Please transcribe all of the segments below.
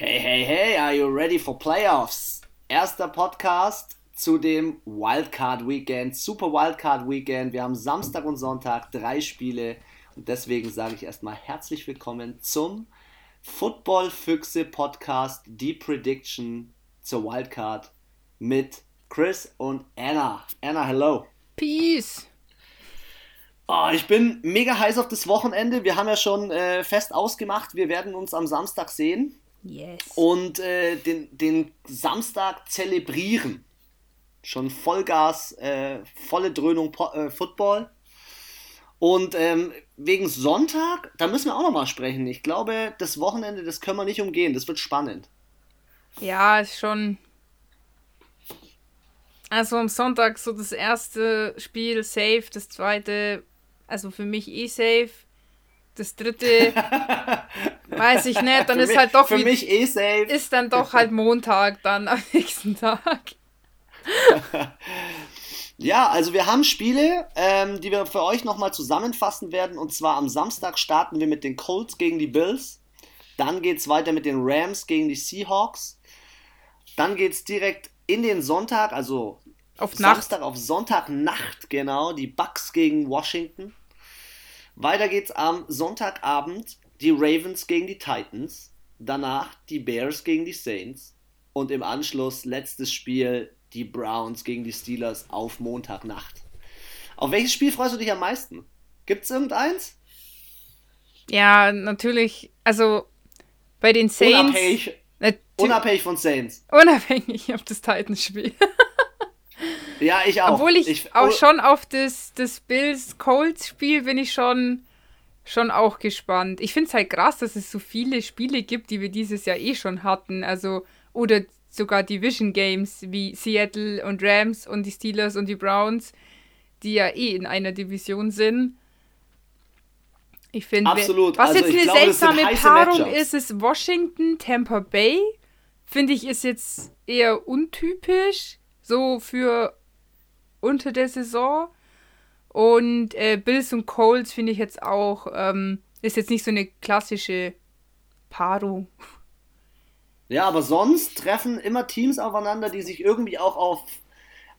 Hey, hey, hey, are you ready for playoffs? Erster Podcast zu dem Wildcard Weekend, Super Wildcard Weekend. Wir haben Samstag und Sonntag drei Spiele und deswegen sage ich erstmal herzlich willkommen zum Football Füchse Podcast, die Prediction zur Wildcard mit Chris und Anna. Anna, hello. Peace. Oh, ich bin mega heiß auf das Wochenende. Wir haben ja schon äh, fest ausgemacht, wir werden uns am Samstag sehen. Yes. Und äh, den, den Samstag zelebrieren. Schon Vollgas, äh, volle Dröhnung po äh, Football. Und ähm, wegen Sonntag, da müssen wir auch nochmal sprechen. Ich glaube, das Wochenende, das können wir nicht umgehen. Das wird spannend. Ja, ist schon. Also am Sonntag so das erste Spiel safe, das zweite, also für mich eh safe. Das dritte weiß ich nicht, dann ist mich- halt doch Für wie- mich eh safe. ist dann doch halt Montag dann am nächsten Tag. Ja, also wir haben Spiele, ähm, die wir für euch nochmal zusammenfassen werden. Und zwar am Samstag starten wir mit den Colts gegen die Bills. Dann geht es weiter mit den Rams gegen die Seahawks. Dann geht es direkt in den Sonntag, also Auf Nacht. Samstag auf Sonntagnacht, genau, die Bucks gegen Washington. Weiter geht's am Sonntagabend, die Ravens gegen die Titans. Danach die Bears gegen die Saints. Und im Anschluss letztes Spiel, die Browns gegen die Steelers auf Montagnacht. Auf welches Spiel freust du dich am meisten? Gibt's irgendeins? Ja, natürlich. Also bei den Saints. Unabhängig, unabhängig von Saints. unabhängig auf das Titans-Spiel. Ja, ich auch. Obwohl ich, ich auch schon auf das, das Bills-Colts-Spiel bin ich schon, schon auch gespannt. Ich finde es halt krass, dass es so viele Spiele gibt, die wir dieses Jahr eh schon hatten. Also, oder sogar Division Games wie Seattle und Rams und die Steelers und die Browns, die ja eh in einer Division sind. Ich finde, was Also jetzt eine glaube, seltsame Paarung ist, ist Washington, Tampa Bay. Finde ich, ist jetzt eher untypisch, so für unter der Saison. Und äh, Bills und Colts finde ich jetzt auch, ähm, ist jetzt nicht so eine klassische Paarung. Ja, aber sonst treffen immer Teams aufeinander, die sich irgendwie auch auf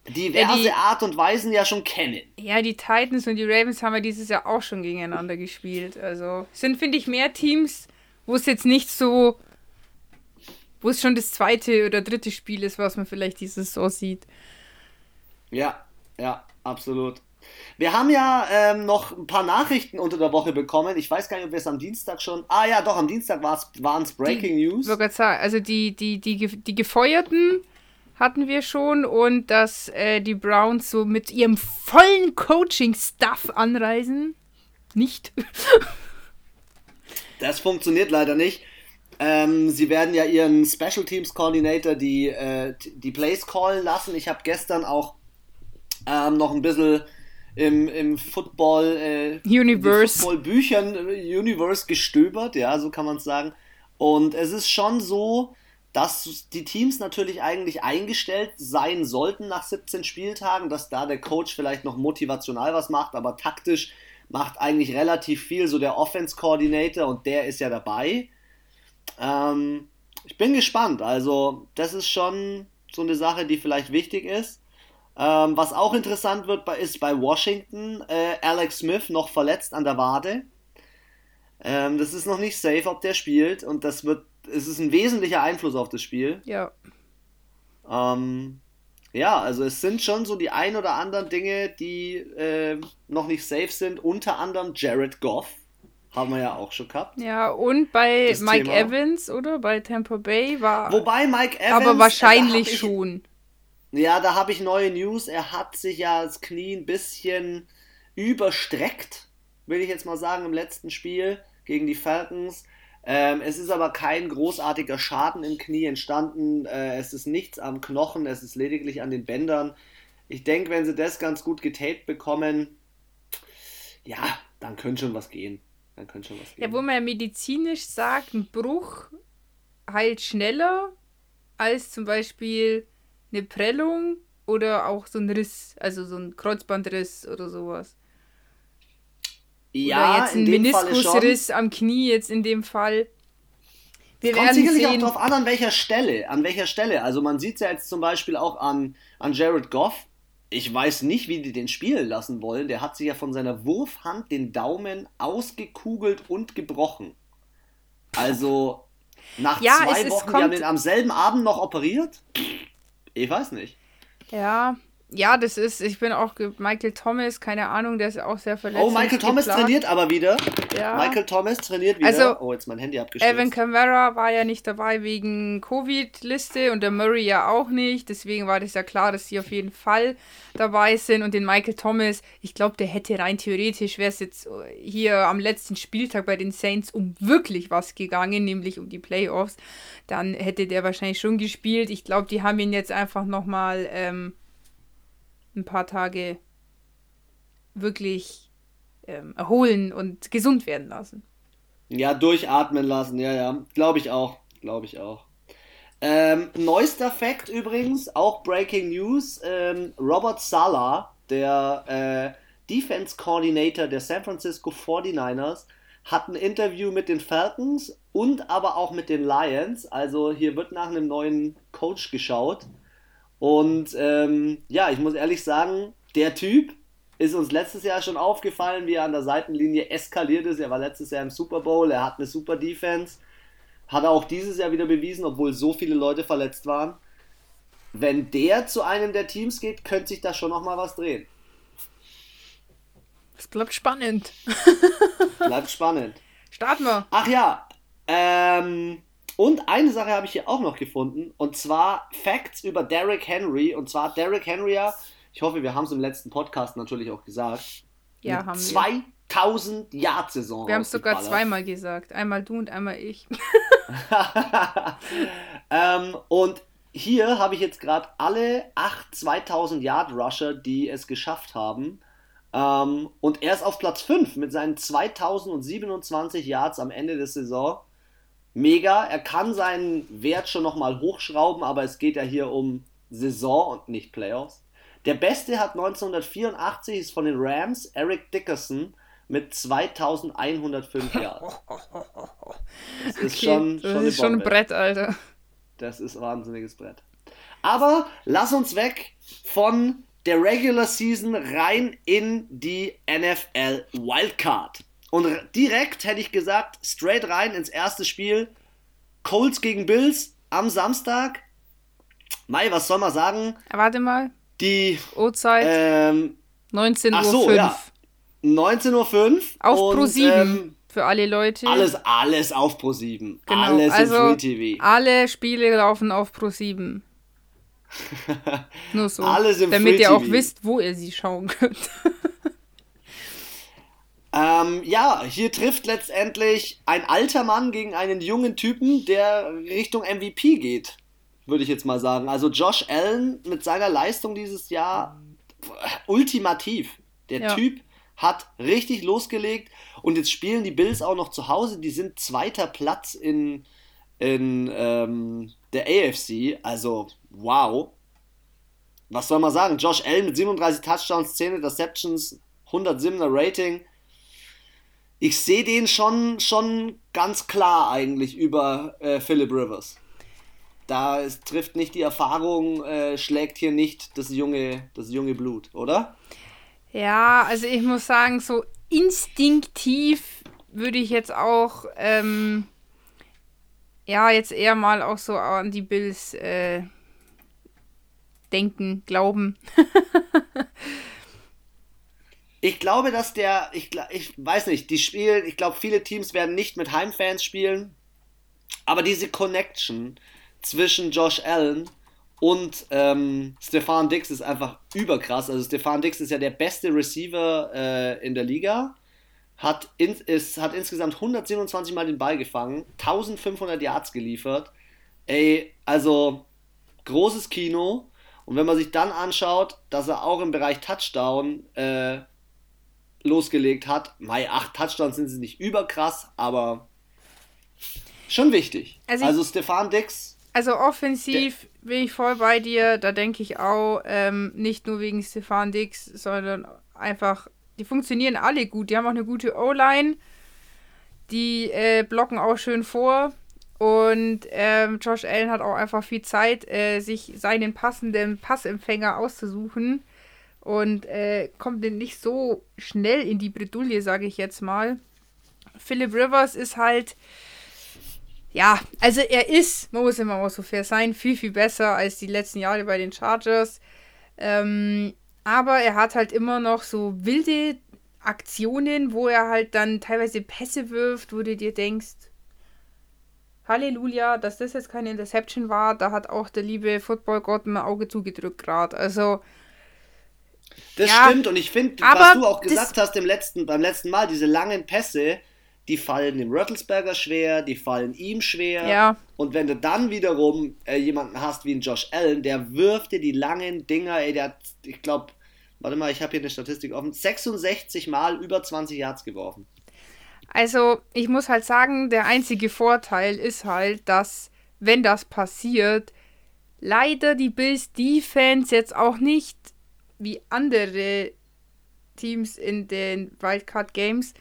diverse Ja, die- Art und Weisen ja schon kennen. Ja, die Titans und die Ravens haben ja dieses Jahr auch schon gegeneinander gespielt. Also sind, finde ich, mehr Teams, wo es jetzt nicht so, wo es schon das zweite oder dritte Spiel ist, was man vielleicht diese Saison sieht. Ja, ja, absolut. Wir haben ja ähm, noch ein paar Nachrichten unter der Woche bekommen. Ich weiß gar nicht, ob wir es am Dienstag schon. Ah ja, doch, am Dienstag waren es Breaking News. Ich wollte gerade sagen, also die, die, die, die Gefeuerten hatten wir schon und dass äh, die Browns so mit ihrem vollen Coaching-Stuff anreisen. Nicht. Das funktioniert leider nicht. Ähm, sie werden ja ihren Special Teams Coordinator die, äh, die Plays callen lassen. Ich habe gestern auch ähm, noch ein bisschen im, im Football äh, Universe. Football-Büchern äh, Universe gestöbert, ja, so kann man es sagen. Und es ist schon so, dass die Teams natürlich eigentlich eingestellt sein sollten nach 17 Spieltagen, dass da der Coach vielleicht noch motivational was macht, aber taktisch macht eigentlich relativ viel so der Offense Coordinator und der ist ja dabei. Ähm, ich bin gespannt. Also, das ist schon so eine Sache, die vielleicht wichtig ist. Ähm, was auch interessant wird, ist bei Washington äh, Alex Smith noch verletzt an der Wade. Ähm, das ist noch nicht safe, ob der spielt und das wird, es ist ein wesentlicher Einfluss auf das Spiel. Ja. Ähm, ja, also es sind schon so die ein oder anderen Dinge, die äh, noch nicht safe sind. Unter anderem Jared Goff. Haben wir ja auch schon gehabt. Ja, und bei Das Mike Thema. Evans, oder? Bei Tampa Bay war. Wobei Mike Evans. aber hab wahrscheinlich ich- schon. Ja, da habe ich neue News. Er hat sich ja das Knie ein bisschen überstreckt, will ich jetzt mal sagen, im letzten Spiel gegen die Falcons. Ähm, es ist aber kein großartiger Schaden im Knie entstanden. Äh, es ist nichts am Knochen, es ist lediglich an den Bändern. Ich denke, wenn sie das ganz gut getaped bekommen, ja, dann könnte schon was gehen. Dann könnte schon was gehen. Ja, wo man ja medizinisch sagt, ein Bruch heilt schneller als zum Beispiel eine Prellung oder auch so ein Riss, also so ein Kreuzbandriss oder sowas. ja, oder jetzt ein. Meniskusriss am Knie jetzt in dem Fall. Wir kommt sicherlich sehen. auch darauf an, an welcher Stelle. An welcher Stelle. Also man sieht es ja jetzt zum Beispiel auch an, an Jared Goff. Ich weiß nicht, wie die den spielen lassen wollen. Der hat sich ja von seiner Wurfhand den Daumen ausgekugelt und gebrochen. Also nach ja, zwei Wochen, es die haben den am selben Abend noch operiert? Ich weiß nicht. Ja, ja, das ist, ich bin auch Michael Thomas, keine Ahnung, der ist auch sehr verletzt. Oh, Michael Thomas geplagt. trainiert aber wieder. Ja. Michael Thomas trainiert wieder. Also, oh, jetzt mein Handy abgestürzt. Evan Kamara war ja nicht dabei wegen Covid-Liste und der Murray ja auch nicht. Deswegen war das ja klar, dass sie auf jeden Fall dabei sind. Und den Michael Thomas, ich glaube, der hätte rein theoretisch, wäre es jetzt hier am letzten Spieltag bei den Saints um wirklich was gegangen, nämlich um die Playoffs, dann hätte der wahrscheinlich schon gespielt. Ich glaube, die haben ihn jetzt einfach nochmal. Ähm, ein paar Tage wirklich ähm, erholen und gesund werden lassen. Ja, durchatmen lassen, ja, ja. Glaube ich auch. Glaube ich auch. Ähm, neuester Fact übrigens, auch Breaking News: ähm, Robert Sala, der äh, Defense Coordinator der San Francisco 49ers, hat ein Interview mit den Falcons und aber auch mit den Lions. Also hier wird nach einem neuen Coach geschaut. Und ähm, ja, ich muss ehrlich sagen, der Typ ist uns letztes Jahr schon aufgefallen, wie er an der Seitenlinie eskaliert ist. Er war letztes Jahr im Super Bowl, er hat eine super Defense. Hat er auch dieses Jahr wieder bewiesen, obwohl so viele Leute verletzt waren. Wenn der zu einem der Teams geht, könnte sich da schon nochmal was drehen. Es bleibt spannend. bleibt spannend. Starten wir. Ach ja, ähm, und eine Sache habe ich hier auch noch gefunden, und zwar Facts über Derrick Henry. Und zwar Derrick Henry, ich hoffe, wir haben es im letzten Podcast natürlich auch gesagt. Ja, haben wir. 2000 Yard Saison. Wir haben es sogar zweimal gesagt. Einmal du und einmal ich. ähm, und hier habe ich jetzt gerade alle 8 2000 Yard Rusher, die es geschafft haben. Ähm, und er ist auf Platz 5 mit seinen 2027 Yards am Ende der Saison mega. Er kann seinen Wert schon nochmal hochschrauben, aber es geht ja hier um Saison und nicht Playoffs. Der beste hat 1984 ist von den Rams Eric Dickerson mit 2105 Jahren. Das ist okay, schon, das ist schon ein Brett, Alter. Das ist ein wahnsinniges Brett. Aber lass uns weg von der Regular Season rein in die NFL Wildcard. Und direkt hätte ich gesagt, straight rein ins erste Spiel. Colts gegen Bills am Samstag. Mai, was soll man sagen? Warte mal. Die Uhrzeit. Ähm, 19.05 Uhr. So, ja. 19.05 Uhr. Auf Pro 7. Ähm, für alle Leute. Alles, alles auf Pro 7. Genau, alles also im Free TV. Alle Spiele laufen auf Pro 7. Nur so. Alles im Damit Free ihr auch wisst, wo ihr sie schauen könnt. Ähm, ja, hier trifft letztendlich ein alter Mann gegen einen jungen Typen, der Richtung MVP geht, würde ich jetzt mal sagen. Also Josh Allen mit seiner Leistung dieses Jahr ultimativ. Der ja. Typ hat richtig losgelegt und jetzt spielen die Bills auch noch zu Hause. Die sind zweiter Platz in, in ähm, der AFC. Also, wow. Was soll man sagen? Josh Allen mit 37 Touchdowns, 10 Interceptions, 107er Rating ich sehe den schon, schon ganz klar eigentlich über äh, Philip Rivers. Da ist, trifft nicht die Erfahrung, äh, schlägt hier nicht das junge, das junge Blut, oder? Ja, also ich muss sagen, so instinktiv würde ich jetzt auch, ähm, ja, jetzt eher mal auch so an die Bills äh, denken, glauben. Ich glaube, dass der, ich, ich weiß nicht, die spielen, ich glaube, viele Teams werden nicht mit Heimfans spielen, aber diese Connection zwischen Josh Allen und ähm, Stefan Dix ist einfach überkrass. Also Stefan Dix ist ja der beste Receiver äh, in der Liga, hat, in, ist, hat insgesamt 127 Mal den Ball gefangen, 1500 Yards geliefert. Ey, also großes Kino. Und wenn man sich dann anschaut, dass er auch im Bereich Touchdown äh, losgelegt hat. Mai, acht Touchdowns sind sie nicht überkrass, aber schon wichtig. Also, also Stefan Dix. Also offensiv bin ich voll bei dir. Da denke ich auch, ähm, nicht nur wegen Stefan Dix, sondern einfach, die funktionieren alle gut. Die haben auch eine gute O-Line. Die äh, blocken auch schön vor. Und ähm, Josh Allen hat auch einfach viel Zeit, äh, sich seinen passenden Passempfänger auszusuchen. Und äh, kommt nicht so schnell in die Bredouille, sage ich jetzt mal. Philip Rivers ist halt, ja, also er ist, man muss immer mal so fair sein, viel, viel besser als die letzten Jahre bei den Chargers. Ähm, aber er hat halt immer noch so wilde Aktionen, wo er halt dann teilweise Pässe wirft, wo du dir denkst, Halleluja, dass das jetzt keine Interception war, da hat auch der liebe Footballgott ein Auge zugedrückt gerade. Also. Das ja, stimmt und ich finde, was du auch gesagt hast im letzten, beim letzten Mal, diese langen Pässe, die fallen dem Röttelsberger schwer, die fallen ihm schwer. Ja. Und wenn du dann wiederum äh, jemanden hast wie ein Josh Allen, der wirft dir die langen Dinger, ey, der hat, ich glaube, warte mal, ich habe hier eine Statistik offen, 66 Mal über 20 Yards geworfen. Also, ich muss halt sagen, der einzige Vorteil ist halt, dass, wenn das passiert, leider die Bills Defense jetzt auch nicht wie andere Teams in den Wildcard Games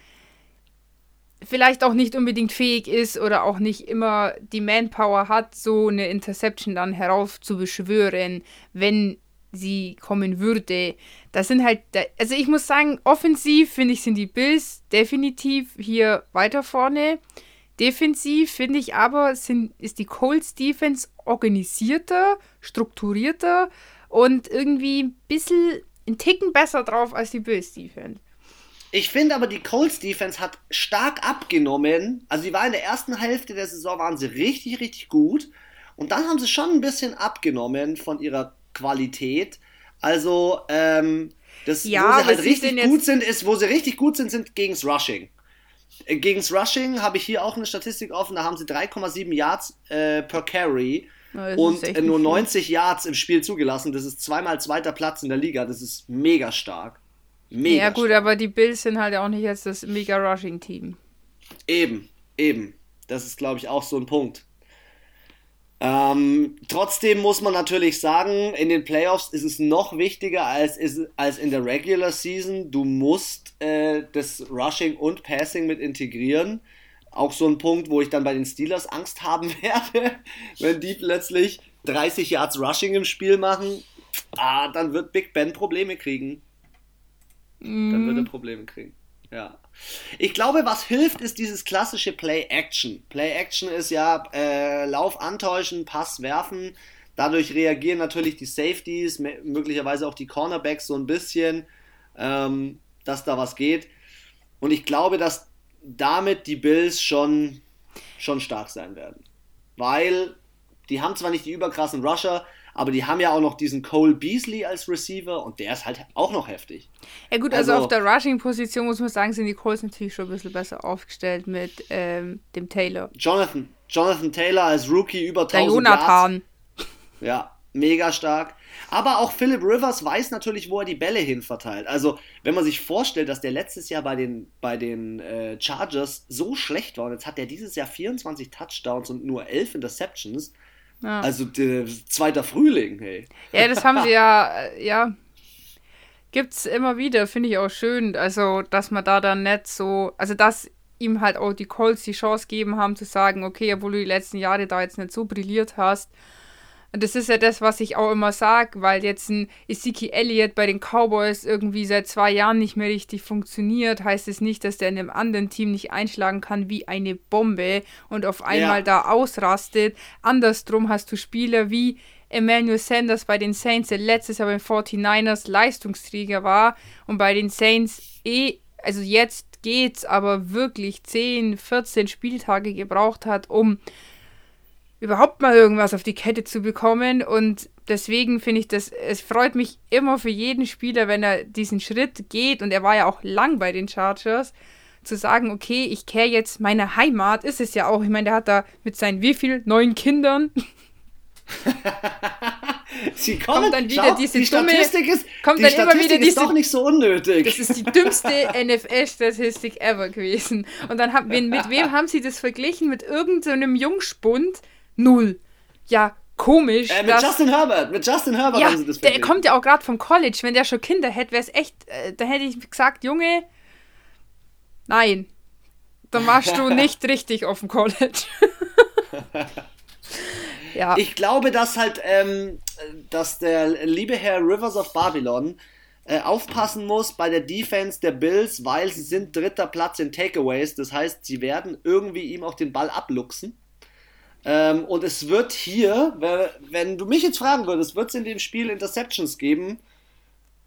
vielleicht auch nicht unbedingt fähig ist oder auch nicht immer die Manpower hat, so eine Interception dann heraufzubeschwören, wenn sie kommen würde. Das sind halt, also ich muss sagen, offensiv finde ich, sind die Bills definitiv hier weiter vorne. Defensiv finde ich aber, sind, ist die Colts Defense organisierter, strukturierter und irgendwie ein bisschen ein Ticken besser drauf als die Bills Defense. Ich finde aber, die Colts Defense hat stark abgenommen. Also, sie war in der ersten Hälfte der Saison, waren sie richtig, richtig gut. Und dann haben sie schon ein bisschen abgenommen von ihrer Qualität. Also, ähm, das, ja, wo sie halt richtig gut sind, ist, wo sie richtig gut sind, sind gegens Rushing. Äh, gegens Rushing habe ich hier auch eine Statistik offen, da haben sie 3,7 Yards äh, per Carry und nur 90 viel. Yards im Spiel zugelassen. Das ist zweimal zweiter Platz in der Liga. Das ist mega stark. Mega ja, gut, stark. aber die Bills sind halt auch nicht jetzt das mega Rushing-Team. Eben, eben. Das ist, glaube ich, auch so ein Punkt. Ähm, trotzdem muss man natürlich sagen, in den Playoffs ist es noch wichtiger als, ist, als in der Regular Season. Du musst äh, das Rushing und Passing mit integrieren. Auch so ein Punkt, wo ich dann bei den Steelers Angst haben werde, wenn die plötzlich 30 Yards Rushing im Spiel machen. Ah, dann wird Big Ben Probleme kriegen. Mm. Dann wird er mhm. Probleme kriegen. Ja. Ich glaube, was hilft, ist dieses klassische Play-Action. Play-Action ist ja äh, Lauf antäuschen, Pass werfen. Dadurch reagieren natürlich die Safeties, möglicherweise auch die Cornerbacks so ein bisschen, ähm, dass da was geht. Und ich glaube, dass damit die Bills schon, schon stark sein werden. Weil die haben zwar nicht die überkrassen Rusher, aber die haben ja auch noch diesen Cole Beasley als Receiver und der ist halt auch noch heftig. Ja gut, also, also auf der Rushing-Position muss man sagen, sind die Colts natürlich schon ein bisschen besser aufgestellt mit ähm, dem Taylor. Jonathan, Jonathan Taylor als Rookie über 1000 Der Jonathan. Yards. Ja, mega stark. Aber auch Philip Rivers weiß natürlich, wo er die Bälle hin verteilt. Also, wenn man sich vorstellt, dass der letztes Jahr bei den, bei den äh, Chargers so schlecht war und jetzt hat er dieses Jahr 24 Touchdowns und nur 11 Interceptions, ja. Also der, zweiter Frühling, hey. Ja, das haben sie ja, äh, ja. Gibt's immer wieder, finde ich auch schön. Also, dass man da dann nicht so, also dass ihm halt auch die Colts die Chance geben haben zu sagen, okay, obwohl du die letzten Jahre da jetzt nicht so brilliert hast, und das ist ja das, was ich auch immer sage, weil jetzt ein Ezekiel Elliott bei den Cowboys irgendwie seit zwei Jahren nicht mehr richtig funktioniert, heißt es nicht, dass der in einem anderen Team nicht einschlagen kann wie eine Bombe und auf einmal ja. da ausrastet. Andersrum hast du Spieler wie Emmanuel Sanders bei den Saints, der letztes Jahr bei den 49ers Leistungsträger war und bei den Saints eh, also jetzt geht's, aber wirklich 10, 14 Spieltage gebraucht hat, um überhaupt mal irgendwas auf die Kette zu bekommen. Und deswegen finde ich das, es freut mich immer für jeden Spieler, wenn er diesen Schritt geht. Und er war ja auch lang bei den Chargers, zu sagen, okay, ich kehre jetzt meine Heimat, ist es ja auch. Ich meine, der hat da mit seinen wie viel neun Kindern. Sie kommen, kommt dann wieder schau, diese die dumme, Statistik ist, kommt die dann Statistik immer wieder diese, ist doch nicht so unnötig. Das ist die dümmste NFL-Statistik ever gewesen. Und dann haben, mit wem haben sie das verglichen? Mit irgendeinem so Jungspund, null. Ja, komisch. Äh, mit dass, Justin Herbert, mit Justin Herbert ja, haben sie das Der kommt ja auch gerade vom College. Wenn der schon Kinder hätte, wäre es echt, äh, da hätte ich gesagt, Junge, nein. Dann warst du nicht richtig auf dem College. ja. Ich glaube, dass halt, ähm, dass der liebe Herr Rivers of Babylon äh, aufpassen muss bei der Defense der Bills, weil sie sind dritter Platz in Takeaways. Das heißt, sie werden irgendwie ihm auch den Ball abluchsen. Ähm, und es wird hier, wenn du mich jetzt fragen würdest, wird es in dem Spiel Interceptions geben?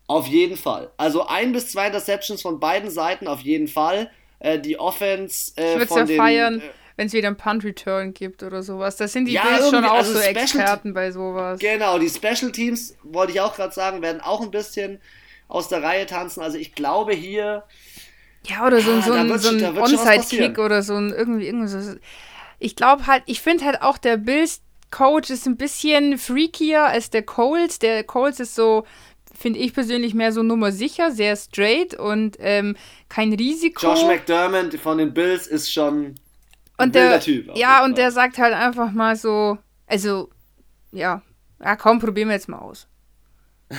Auf jeden Fall. Also ein bis zwei Interceptions von beiden Seiten auf jeden Fall. Äh, die Offense äh, ich würde es ja feiern, äh, wenn es wieder einen Punt-Return gibt oder sowas. Da sind die ja, Bills schon auch also so Experten bei sowas. Genau, die Special Teams, wollte ich auch gerade sagen, werden auch ein bisschen aus der Reihe tanzen. Also ich glaube hier. Ja, oder so, ah, so ein, so ein Onside-Kick oder so ein irgendwie, irgendwie so. Ich glaube halt, ich finde halt auch der Bills-Coach ist ein bisschen freakier als der Coles. Der Coles ist so, finde ich persönlich mehr so Nummer sicher, sehr straight und ähm, kein Risiko. Josh McDermott von den Bills ist schon und der, Typ. Ja, und der sagt halt einfach mal so, also, ja, ja, komm, probieren wir jetzt mal aus.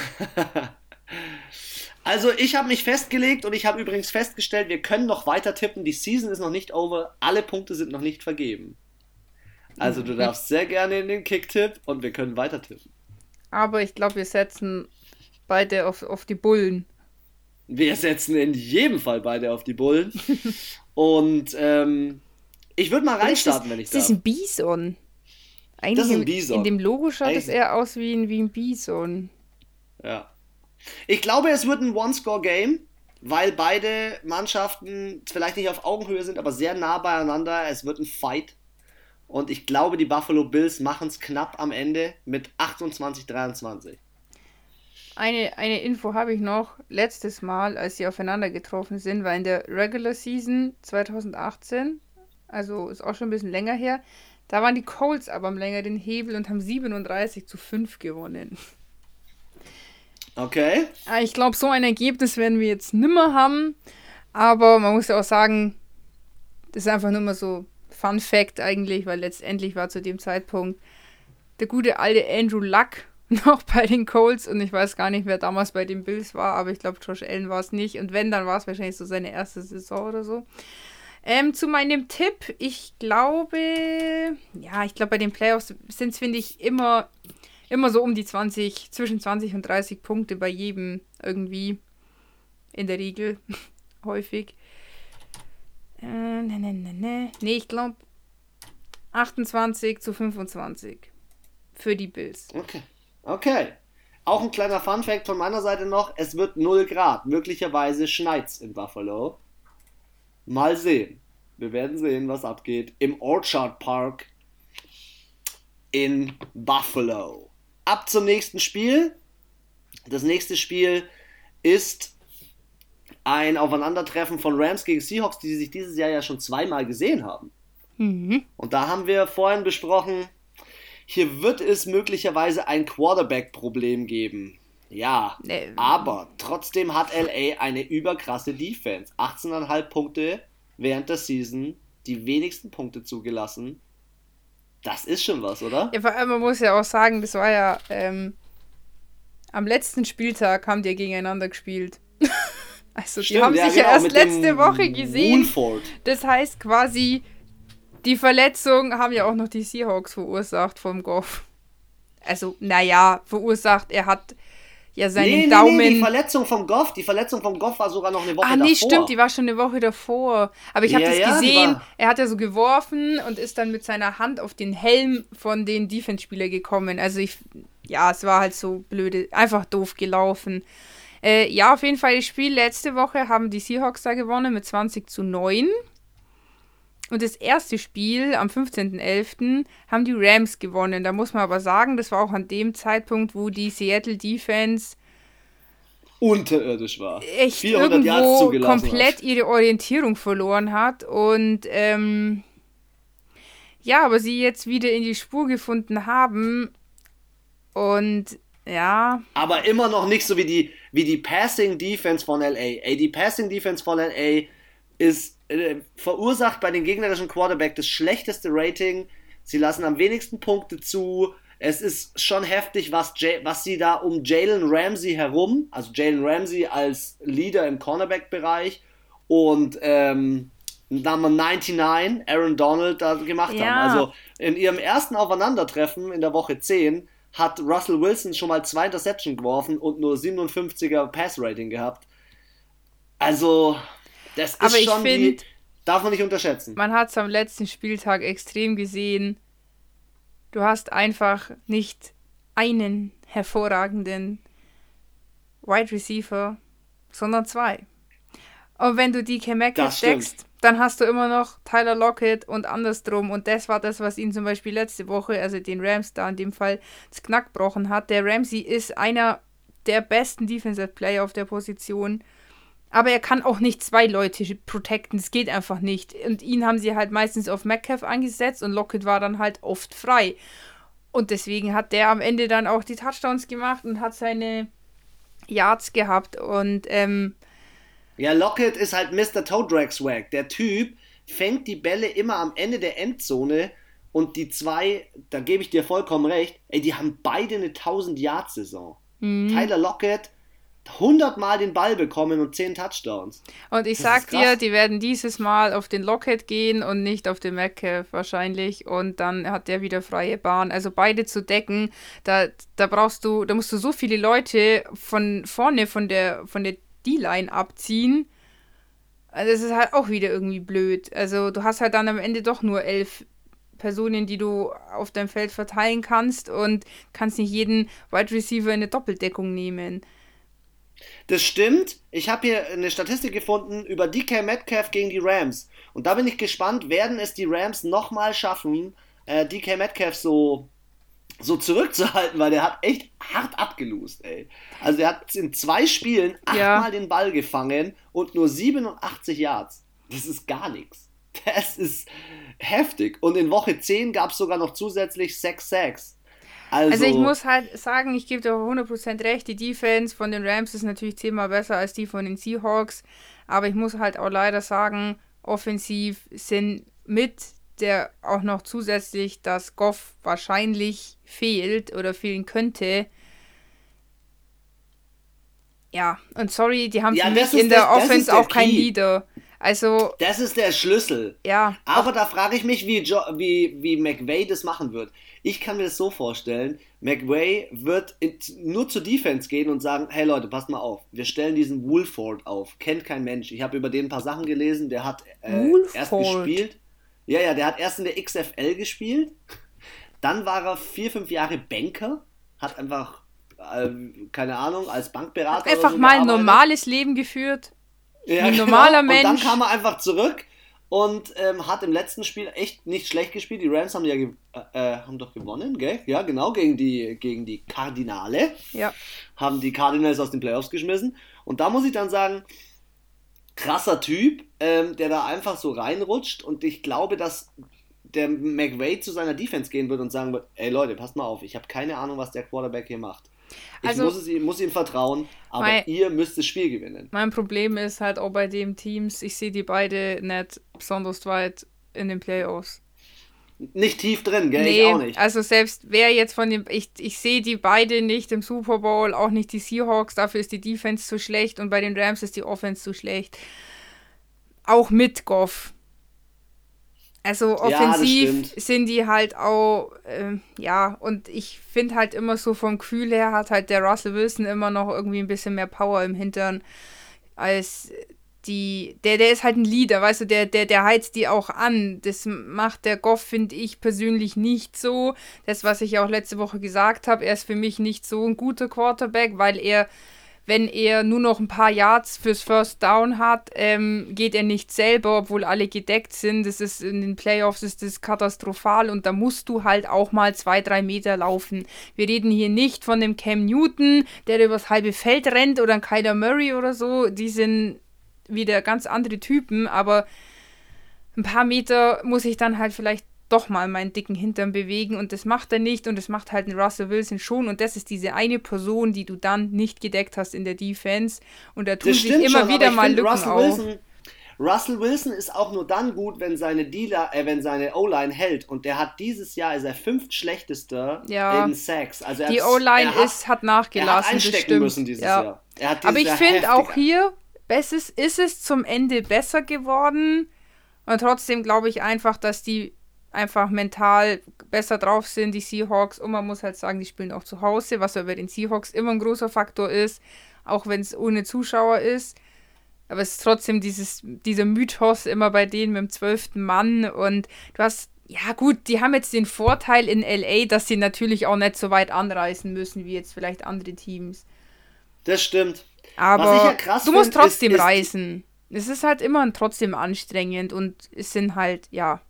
Also ich habe mich festgelegt und ich habe übrigens festgestellt, wir können noch weiter tippen. Die Season ist noch nicht over, alle Punkte sind noch nicht vergeben. Also du darfst sehr gerne in den Kick-Tipp und wir können weiter tippen. Aber ich glaube, wir setzen beide auf, auf die Bullen. Wir setzen in jedem Fall beide auf die Bullen. und ähm, ich würde mal reinstarten, wenn ich darf. Das ist ein Bison. Eigentlich das ist ein Bison. In dem Logo schaut es eher aus wie ein, wie ein Bison. Ja. Ich glaube, es wird ein One-Score-Game, weil beide Mannschaften vielleicht nicht auf Augenhöhe sind, aber sehr nah beieinander. Es wird ein Fight. Und ich glaube, die Buffalo Bills machen es knapp am Ende mit 28-23. Eine, eine Info habe ich noch. Letztes Mal, als sie aufeinander getroffen sind, war in der Regular Season 2018, also ist auch schon ein bisschen länger her, da waren die Colts aber am längeren Hebel und haben 37 zu 5 gewonnen. Okay. Ah, ich glaube, so ein Ergebnis werden wir jetzt nimmer haben. Aber man muss ja auch sagen, das ist einfach nur mal so Fun Fact eigentlich, weil letztendlich war zu dem Zeitpunkt der gute alte Andrew Luck noch bei den Colts und ich weiß gar nicht, wer damals bei den Bills war, aber ich glaube, Josh Allen war es nicht. Und wenn, dann war es wahrscheinlich so seine erste Saison oder so. Ähm, zu meinem Tipp, ich glaube, ja, ich glaube, bei den Playoffs sind es, finde ich, immer immer so um die 20, zwischen 20 und 30 Punkte bei jedem irgendwie. In der Regel. Häufig. Äh, ne, ne, ne, ne. Nee, ich glaube 28 zu 25 für die Bills. Okay. Okay. Auch ein kleiner Fun-Fact von meiner Seite noch: Es wird 0 Grad. Möglicherweise schneit's in Buffalo. Mal sehen. Wir werden sehen, was abgeht im Orchard Park in Buffalo ab zum nächsten Spiel. Das nächste Spiel ist ein Aufeinandertreffen von Rams gegen Seahawks, die sich dieses Jahr ja schon zweimal gesehen haben. Mhm. Und da haben wir vorhin besprochen, hier wird es möglicherweise ein Quarterback-Problem geben. Ja, nee. aber trotzdem hat LA eine überkrasse Defense. 18,5 Punkte während der Season, die wenigsten Punkte zugelassen. Das ist schon was, oder? Ja, vor allem, man muss ja auch sagen, das war ja ähm, am letzten Spieltag haben die gegeneinander gespielt. also Stimmt, die haben ja, sich genau, ja erst letzte Woche gesehen. Woolford. Das heißt quasi, die Verletzung haben ja auch noch die Seahawks verursacht vom Goff. Also, naja, verursacht. Er hat ja seinen nee, nee, Daumen. Nee, die Verletzung vom Goff, die Verletzung vom Goff war sogar noch eine Woche davor. Ah, nee, stimmt, die war schon eine Woche davor. Aber ich habe ja, das ja, gesehen. Er hat ja so geworfen und ist dann mit seiner Hand auf den Helm von den Defense-Spieler gekommen. Also ich, ja, es war halt so blöde, einfach doof gelaufen. Äh, ja, auf jeden Fall das Spiel letzte Woche haben die Seahawks da gewonnen mit 20 zu 9. Und das erste Spiel am 15.11. haben die Rams gewonnen. Da muss man aber sagen, das war auch an dem Zeitpunkt, wo die Seattle Defense unterirdisch war. Echt 400 irgendwo komplett hat. ihre Orientierung verloren hat. Und ähm, ja, aber sie jetzt wieder in die Spur gefunden haben. Und ja. Aber immer noch nicht so wie die, wie die Passing Defense von LA. Ey, die Passing Defense von LA ist äh, verursacht bei den gegnerischen Quarterback das schlechteste Rating. Sie lassen am wenigsten Punkte zu. Es ist schon heftig, was, was sie da um Jalen Ramsey herum, also Jalen Ramsey als Leader im Cornerback-Bereich und ähm, Nummer 99, Aaron Donald, da gemacht ja. haben. Also In ihrem ersten Aufeinandertreffen in der Woche 10 hat Russell Wilson schon mal zwei Interception geworfen und nur 57er Pass-Rating gehabt. Also, das ist Aber ich schon find, die, darf man nicht unterschätzen. Man hat es am letzten Spieltag extrem gesehen. Du hast einfach nicht einen hervorragenden Wide Receiver, sondern zwei. Und wenn du DK Metcalf deckst, dann hast du immer noch Tyler Lockett und andersrum. Und das war das, was ihn zum Beispiel letzte Woche, also den Rams da in dem Fall, das Knack gebrochen hat. Der Ramsey ist einer der besten Defensive Player auf der Position. Aber er kann auch nicht zwei Leute protecten. Das geht einfach nicht. Und ihn haben sie halt meistens auf Metcalf angesetzt und Lockett war dann halt oft frei. Und deswegen hat der am Ende dann auch die Touchdowns gemacht und hat seine Yards gehabt. Und ähm, ja, Lockett ist halt Mr. Toe Drag Swag. Der Typ fängt die Bälle immer am Ende der Endzone und die zwei, da gebe ich dir vollkommen recht, ey, die haben beide eine 1000-Yard-Saison. Mhm. Tyler Lockett 100 Mal den Ball bekommen und 10 Touchdowns. Und ich das sag dir, die werden dieses Mal auf den Lockett gehen und nicht auf den Metcalf wahrscheinlich. Und dann hat der wieder freie Bahn. Also beide zu decken, da, da brauchst du, da musst du so viele Leute von vorne von der, von der D-Line abziehen. Also das ist halt auch wieder irgendwie blöd. Also du hast halt dann am Ende doch nur elf Personen, die du auf deinem Feld verteilen kannst und kannst nicht jeden Wide Receiver in eine Doppeldeckung nehmen. Das stimmt. Ich habe hier eine Statistik gefunden über DK Metcalf gegen die Rams. Und da bin ich gespannt, werden es die Rams nochmal schaffen, äh, DK Metcalf so so zurückzuhalten, weil der hat echt hart abgelost, ey. Also der hat in zwei Spielen achtmal ja. den Ball gefangen und nur 87 Yards. Das ist gar nichts. Das ist heftig. Und in Woche 10 gab es sogar noch zusätzlich 6 Sacks. Also, also, ich muss halt sagen, ich gebe dir 100% recht, die Defense von den Rams ist natürlich zehnmal besser als die von den Seahawks, aber ich muss halt auch leider sagen, offensiv sind mit der auch noch zusätzlich, dass Goff wahrscheinlich fehlt oder fehlen könnte. Ja, und sorry, die haben ja, für mich in der das, Offense das auch keinen Leader. Also. Das ist der Schlüssel. Ja. Aber da frage ich mich, wie, jo wie, wie McVay das machen wird. Ich kann mir das so vorstellen, McVay wird in, nur zur Defense gehen und sagen, hey Leute, passt mal auf, wir stellen diesen Woolford auf. Kennt kein Mensch. Ich habe über den ein paar Sachen gelesen, der hat äh, erst gespielt. Ja, ja, der hat erst in der XFL gespielt. Dann war er vier, fünf Jahre Banker. Hat einfach, äh, keine Ahnung, als Bankberater. Hat einfach so mal ein normales Leben geführt. Ja, ein normaler genau. Mensch. Und dann kam er einfach zurück und ähm, hat im letzten Spiel echt nicht schlecht gespielt. Die Rams haben ja äh, äh, haben doch gewonnen, gell? Ja, genau, gegen die, gegen die Kardinale. Ja. Haben die Cardinals aus den Playoffs geschmissen. Und da muss ich dann sagen, krasser Typ, ähm, der da einfach so reinrutscht und ich glaube, dass der McVay zu seiner Defense gehen wird und sagen wird, ey Leute, passt mal auf, ich habe keine Ahnung, was der Quarterback hier macht. Ich also, muss, es, muss ihm vertrauen, aber mein, ihr müsst das Spiel gewinnen. Mein Problem ist halt auch bei den Teams, ich sehe die beide nicht besonders weit in den Playoffs nicht tief drin, gell? Nee, ich auch nicht. Also selbst wer jetzt von dem, ich, ich sehe die beide nicht im Super Bowl, auch nicht die Seahawks, dafür ist die Defense zu schlecht und bei den Rams ist die Offense zu schlecht. Auch mit Goff. Also offensiv ja, sind die halt auch, äh, ja, und ich finde halt immer so vom Gefühl her hat halt der Russell Wilson immer noch irgendwie ein bisschen mehr Power im Hintern als die, der, der ist halt ein Leader, weißt du, der, der, der heizt die auch an. Das macht der Goff, finde ich persönlich nicht so. Das, was ich auch letzte Woche gesagt habe, er ist für mich nicht so ein guter Quarterback, weil er, wenn er nur noch ein paar Yards fürs First Down hat, ähm, geht er nicht selber, obwohl alle gedeckt sind. Das ist in den Playoffs ist das katastrophal und da musst du halt auch mal zwei, drei Meter laufen. Wir reden hier nicht von dem Cam Newton, der übers halbe Feld rennt oder ein Kyler Murray oder so. Die sind wieder ganz andere Typen, aber ein paar Meter muss ich dann halt vielleicht doch mal meinen dicken Hintern bewegen und das macht er nicht und das macht halt ein Russell Wilson schon und das ist diese eine Person, die du dann nicht gedeckt hast in der Defense und da tun sich immer schon, wieder mal Lücken Russell auf. Wilson, Russell Wilson ist auch nur dann gut, wenn seine Dealer, äh, wenn seine O-Line hält und der hat dieses Jahr ist er fünftschlechtester ja. in Sacks. Also die O-Line ist hat nachgelassen, er hat einstecken müssen dieses ja. Jahr. Aber ich finde auch hier ist es zum Ende besser geworden. Und trotzdem glaube ich einfach, dass die einfach mental besser drauf sind, die Seahawks. Und man muss halt sagen, die spielen auch zu Hause, was ja bei den Seahawks immer ein großer Faktor ist, auch wenn es ohne Zuschauer ist. Aber es ist trotzdem dieses, dieser Mythos immer bei denen mit dem zwölften Mann. Und du hast, ja gut, die haben jetzt den Vorteil in LA, dass sie natürlich auch nicht so weit anreisen müssen wie jetzt vielleicht andere Teams. Das stimmt. Aber ja du musst trotzdem ist, ist reisen. Es ist halt immer trotzdem anstrengend und es sind halt, ja,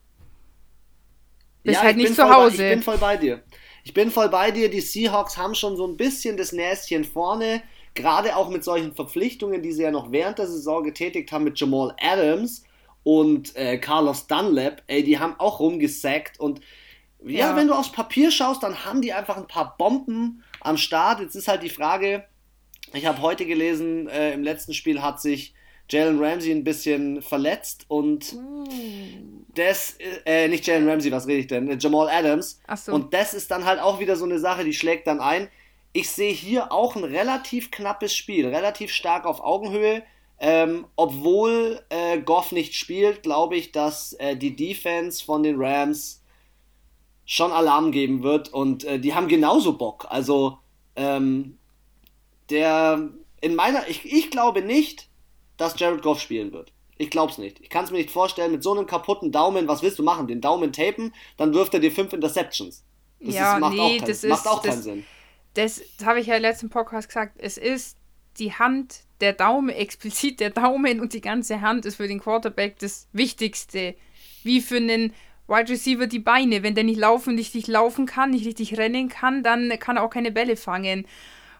bist ja, halt nicht zu Hause. Bei, ich bin voll bei dir. Ich bin voll bei dir. Die Seahawks haben schon so ein bisschen das Näschen vorne. Gerade auch mit solchen Verpflichtungen, die sie ja noch während der Saison getätigt haben mit Jamal Adams und äh, Carlos Dunlap. Ey, die haben auch rumgesackt. Und ja, ja, wenn du aufs Papier schaust, dann haben die einfach ein paar Bomben am Start. Jetzt ist halt die Frage, ich habe heute gelesen, äh, im letzten Spiel hat sich Jalen Ramsey ein bisschen verletzt und mm. Das, äh, nicht Jalen Ramsey, was rede ich denn? Jamal Adams. So. Und das ist dann halt auch wieder so eine Sache, die schlägt dann ein. Ich sehe hier auch ein relativ knappes Spiel, relativ stark auf Augenhöhe. Ähm, obwohl äh, Goff nicht spielt, glaube ich, dass äh, die Defense von den Rams schon Alarm geben wird und äh, die haben genauso Bock. Also ähm, der in meiner, ich, ich glaube nicht, dass Jared Goff spielen wird. Ich glaub's nicht. Ich kann es mir nicht vorstellen, mit so einem kaputten Daumen, was willst du machen? Den Daumen tapen, dann wirft er dir fünf Interceptions. Das ja, ist, macht, nee, auch kein, das macht auch das, keinen Sinn. Das, das habe ich ja im letzten Podcast gesagt. Es ist die Hand, der Daumen, explizit der Daumen und die ganze Hand ist für den Quarterback das Wichtigste. Wie für einen Wide Receiver die Beine. Wenn der nicht laufen, nicht richtig laufen kann, nicht richtig rennen kann, dann kann er auch keine Bälle fangen.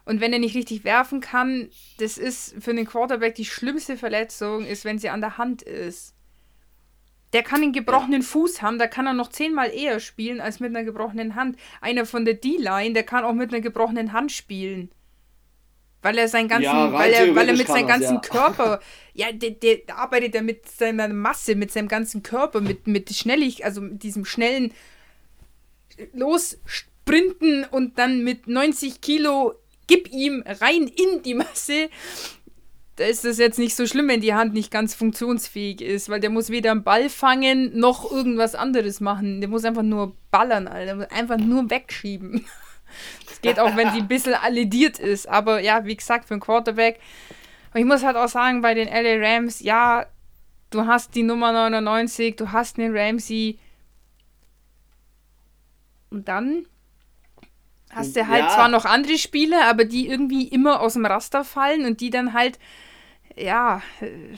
Und wenn er nicht richtig werfen kann, das ist für den Quarterback die schlimmste Verletzung, ist, wenn sie an der Hand ist. Der kann einen gebrochenen Fuß haben, da kann er noch zehnmal eher spielen als mit einer gebrochenen Hand. Einer von der D-Line, der kann auch mit einer gebrochenen Hand spielen. Weil er seinen ganzen, ja, weil er, weil er mit seinem ganzen ja. Körper, ja, der, der, arbeitet er mit seiner Masse, mit seinem ganzen Körper, mit, mit schnellig, also mit diesem schnellen Lossprinten und dann mit 90 Kilo gib ihm rein in die Masse. Da ist es jetzt nicht so schlimm, wenn die Hand nicht ganz funktionsfähig ist, weil der muss weder einen Ball fangen noch irgendwas anderes machen. Der muss einfach nur ballern, Alter. Der muss einfach nur wegschieben. Das geht auch, wenn sie ein bisschen allidiert ist. Aber ja, wie gesagt, für einen Quarterback. Und ich muss halt auch sagen, bei den LA Rams, ja, du hast die Nummer 99, du hast den Ramsey. Und dann hast du halt ja. zwar noch andere Spiele, aber die irgendwie immer aus dem Raster fallen und die dann halt, ja. Äh,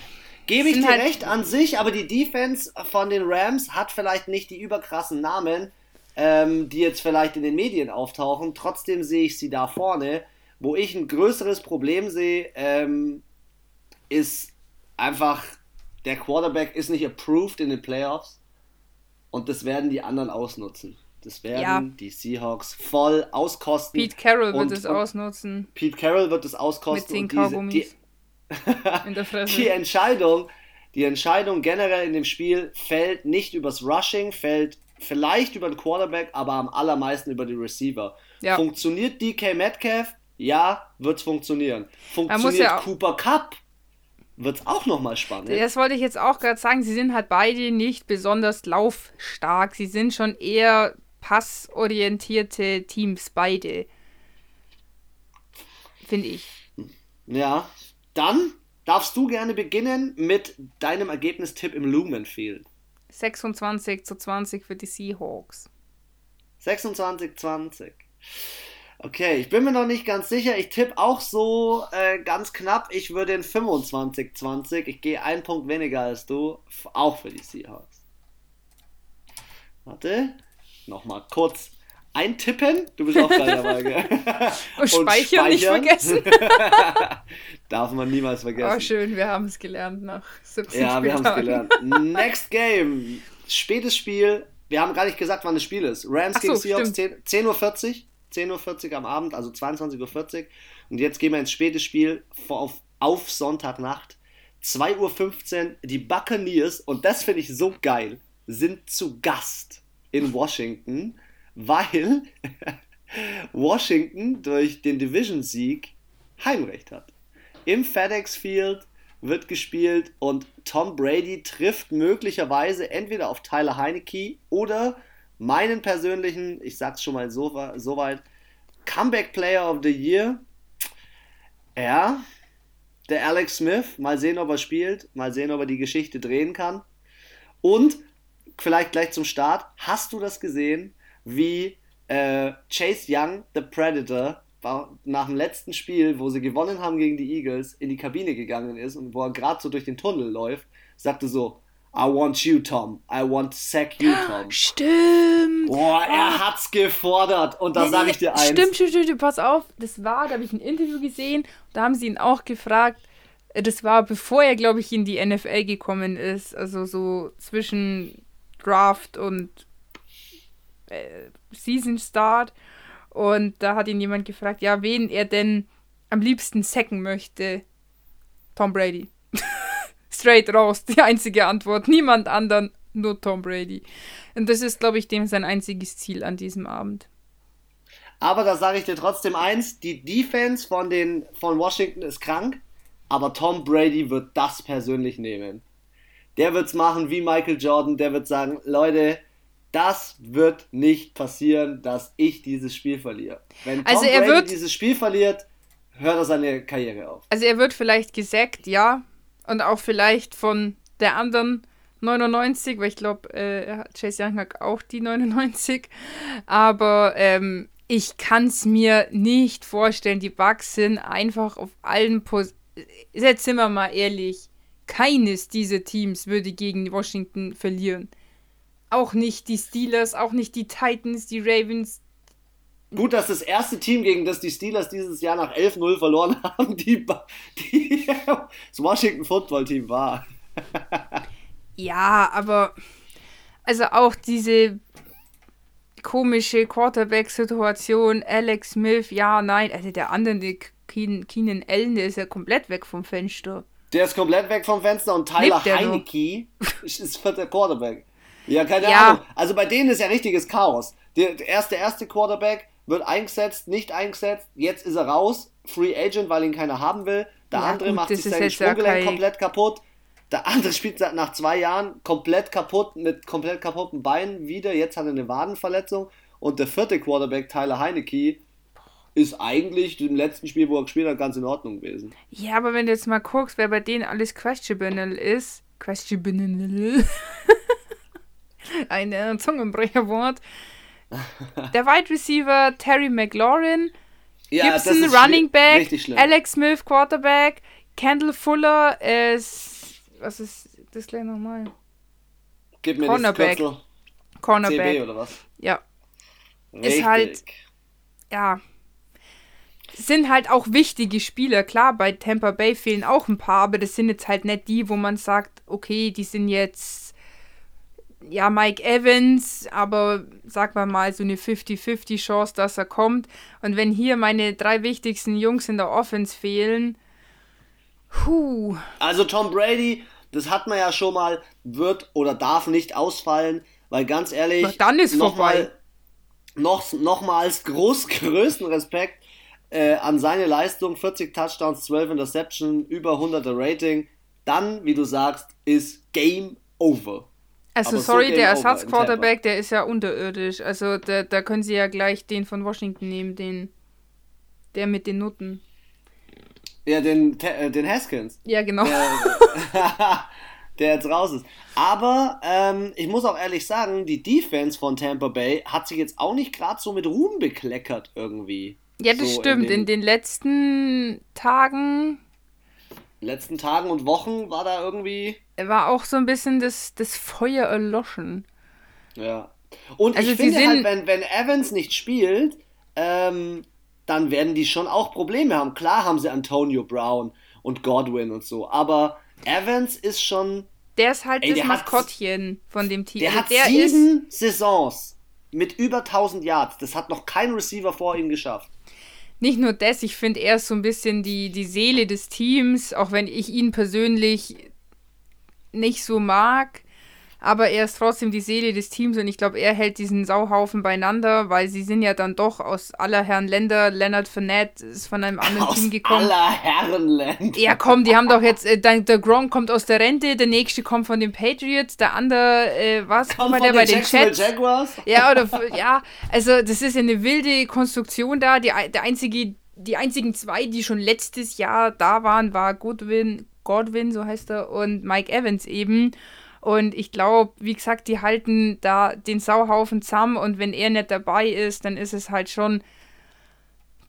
Gebe ich dir halt recht an sich, aber die Defense von den Rams hat vielleicht nicht die überkrassen Namen, ähm, die jetzt vielleicht in den Medien auftauchen. Trotzdem sehe ich sie da vorne. Wo ich ein größeres Problem sehe, ähm, ist einfach, der Quarterback ist nicht approved in den Playoffs und das werden die anderen ausnutzen. Das werden ja. die Seahawks voll auskosten. Pete Carroll wird es ausnutzen. Pete Carroll wird es auskosten. Mit zehn die, in der Fresse. die Entscheidung, die Entscheidung generell in dem Spiel fällt nicht übers Rushing, fällt vielleicht über den Quarterback, aber am allermeisten über die Receiver. Ja. Funktioniert DK Metcalf? Ja, wird es funktionieren. Funktioniert ja Cooper Cup? wird es auch nochmal spannend. Das wollte ich jetzt auch gerade sagen. Sie sind halt beide nicht besonders laufstark. Sie sind schon eher passorientierte Teams, beide. Finde ich. Ja, dann darfst du gerne beginnen mit deinem Ergebnistipp im Lumenfield. 26 zu 20 für die Seahawks. 26 20. Okay, ich bin mir noch nicht ganz sicher. Ich tippe auch so äh, ganz knapp. Ich würde in 25 20. Ich gehe einen Punkt weniger als du. Auch für die Seahawks. Warte nochmal kurz eintippen. Du bist auch gleich dabei, gell? Und speichern, nicht vergessen. Darf man niemals vergessen. Oh, schön, wir haben es gelernt nach 17 Ja, wir haben es gelernt. Next Game. Spätes Spiel. Wir haben gar nicht gesagt, wann das Spiel ist. Rams so, gegen Seahawks, 10.40 10 Uhr. 10.40 Uhr am Abend, also 22.40 Uhr. Und jetzt gehen wir ins späte Spiel auf, auf Sonntagnacht. 2.15 Uhr, die Buccaneers, und das finde ich so geil, sind zu Gast in Washington, weil Washington durch den Division-Sieg Heimrecht hat. Im FedEx Field wird gespielt und Tom Brady trifft möglicherweise entweder auf Tyler Heineke oder meinen persönlichen, ich sag's schon mal so, so weit, Comeback Player of the Year. Ja, der Alex Smith. Mal sehen, ob er spielt. Mal sehen, ob er die Geschichte drehen kann. Und vielleicht gleich zum Start. Hast du das gesehen, wie äh, Chase Young, the Predator, nach dem letzten Spiel, wo sie gewonnen haben gegen die Eagles, in die Kabine gegangen ist und wo er gerade so durch den Tunnel läuft, sagte so, I want you, Tom. I want to sack you, Tom. Stimmt. Boah, er ah. hat's gefordert. Und da sage ich dir eins. Stimmt, stimmt, stimmt. Pass auf. Das war, da habe ich ein Interview gesehen. Da haben sie ihn auch gefragt. Äh, das war, bevor er, glaube ich, in die NFL gekommen ist. Also so zwischen Draft und äh, Season Start. Und da hat ihn jemand gefragt, ja, wen er denn am liebsten sacken möchte. Tom Brady. Straight raus, die einzige Antwort. Niemand anderen, nur Tom Brady. Und das ist, glaube ich, dem sein einziges Ziel an diesem Abend. Aber da sage ich dir trotzdem eins: die Defense von, den, von Washington ist krank, aber Tom Brady wird das persönlich nehmen. Der wird es machen wie Michael Jordan, der wird sagen: Leute, das wird nicht passieren, dass ich dieses Spiel verliere. Wenn Tom also Brady wird, dieses Spiel verliert, hört er seine Karriere auf. Also er wird vielleicht gesackt, ja, und auch vielleicht von der anderen 99, weil ich glaube, äh, Chase Young hat auch die 99. Aber ähm, ich kann es mir nicht vorstellen. Die Bugs sind einfach auf allen Positionen. Jetzt sind wir mal ehrlich. Keines dieser Teams würde gegen Washington verlieren. Auch nicht die Steelers, auch nicht die Titans, die Ravens, Gut, dass das erste Team, gegen das die Steelers dieses Jahr nach 11-0 verloren haben, die, die, das Washington Football Team war. ja, aber also auch diese komische Quarterback-Situation, Alex Smith, ja, nein, also der andere, der Keenan Allen, der ist ja komplett weg vom Fenster. Der ist komplett weg vom Fenster und Tyler Heineke ist vierter Quarterback. Ja, keine ja. Ahnung. Also bei denen ist ja richtiges Chaos. Der erste, erste Quarterback wird eingesetzt, nicht eingesetzt, jetzt ist er raus, Free Agent, weil ihn keiner haben will. Der ja, andere gut, macht sich sein Sprunggelenk komplett kaputt. Der andere spielt nach zwei Jahren komplett kaputt, mit komplett kaputten Beinen wieder. Jetzt hat er eine Wadenverletzung. Und der vierte Quarterback, Tyler Heineke, ist eigentlich im letzten Spiel, wo er gespielt hat, ganz in Ordnung gewesen. Ja, aber wenn du jetzt mal guckst, wer bei denen alles questionable ist, questionable, ein äh, Zungenbrecherwort, der Wide Receiver Terry McLaurin, ja, Gibson Running Back, Alex Smith Quarterback, Kendall Fuller ist was ist das gleich nochmal? Gib mir Cornerback. Das Cornerback. CB oder was? Ja. Richtig. Ist halt ja sind halt auch wichtige Spieler. Klar, bei Tampa Bay fehlen auch ein paar, aber das sind jetzt halt nicht die, wo man sagt, okay, die sind jetzt ja, Mike Evans, aber sag mal mal so eine 50-50 Chance, dass er kommt. Und wenn hier meine drei wichtigsten Jungs in der Offense fehlen, puh. Also Tom Brady, das hat man ja schon mal, wird oder darf nicht ausfallen, weil ganz ehrlich, Na, dann ist noch vorbei. Mal, noch, nochmals groß, größten Respekt äh, an seine Leistung, 40 Touchdowns, 12 Interception, über 100er Rating. Dann, wie du sagst, ist Game Over. Also, sorry, so der Ersatzquarterback, der ist ja unterirdisch. Also, da, da können sie ja gleich den von Washington nehmen, den. Der mit den Nutten. Ja, den, äh, den Haskins. Ja, genau. Der, der jetzt raus ist. Aber ähm, ich muss auch ehrlich sagen, die Defense von Tampa Bay hat sich jetzt auch nicht gerade so mit Ruhm bekleckert irgendwie. Ja, das so stimmt. In den, in den letzten Tagen letzten Tagen und Wochen war da irgendwie. War auch so ein bisschen das, das Feuer erloschen. Ja. Und also ich finde halt, wenn, wenn Evans nicht spielt, ähm, dann werden die schon auch Probleme haben. Klar haben sie Antonio Brown und Godwin und so, aber Evans ist schon. Der ist halt ey, das Maskottchen hat, von dem Team. Der also hat der sieben Saisons mit über 1000 Yards. Das hat noch kein Receiver vor ihm geschafft nicht nur das, ich finde, er ist so ein bisschen die, die Seele des Teams, auch wenn ich ihn persönlich nicht so mag. Aber er ist trotzdem die Seele des Teams und ich glaube, er hält diesen Sauhaufen beieinander, weil sie sind ja dann doch aus aller Herren Länder. Leonard Fournette ist von einem anderen Aus Team gekommen. aller Herren Länder. Ja, komm, die haben doch jetzt, äh, der, der Gronk kommt aus der Rente, der nächste kommt von den Patriots, der andere, äh, was, Kommt von der bei den Jets? Jaguars. Ja, oder, ja, also das ist ja eine wilde Konstruktion da. Die, der einzige, die einzigen zwei, die schon letztes Jahr da waren, war Godwin, Godwin, so heißt er, und Mike Evans eben. Und ich glaube, wie gesagt, die halten da den Sauhaufen zusammen und wenn er nicht dabei ist, dann ist es halt schon,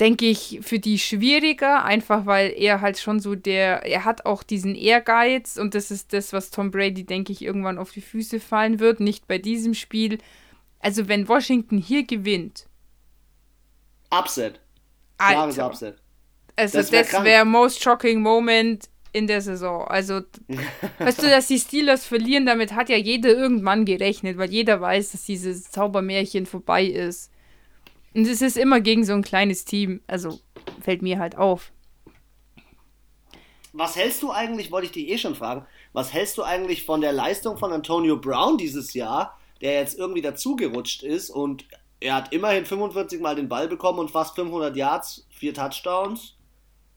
denke ich, für die schwieriger, einfach weil er halt schon so der, er hat auch diesen Ehrgeiz und das ist das, was Tom Brady, denke ich, irgendwann auf die Füße fallen wird, nicht bei diesem Spiel. Also wenn Washington hier gewinnt, Upset. Klares Alter, Upset. also das wär wäre krank. most shocking moment in der Saison. Also, weißt du, dass die Steelers verlieren, damit hat ja jeder irgendwann gerechnet, weil jeder weiß, dass dieses Zaubermärchen vorbei ist. Und es ist immer gegen so ein kleines Team. Also, fällt mir halt auf. Was hältst du eigentlich, wollte ich dich eh schon fragen, was hältst du eigentlich von der Leistung von Antonio Brown dieses Jahr, der jetzt irgendwie dazugerutscht ist und er hat immerhin 45 Mal den Ball bekommen und fast 500 Yards, vier Touchdowns.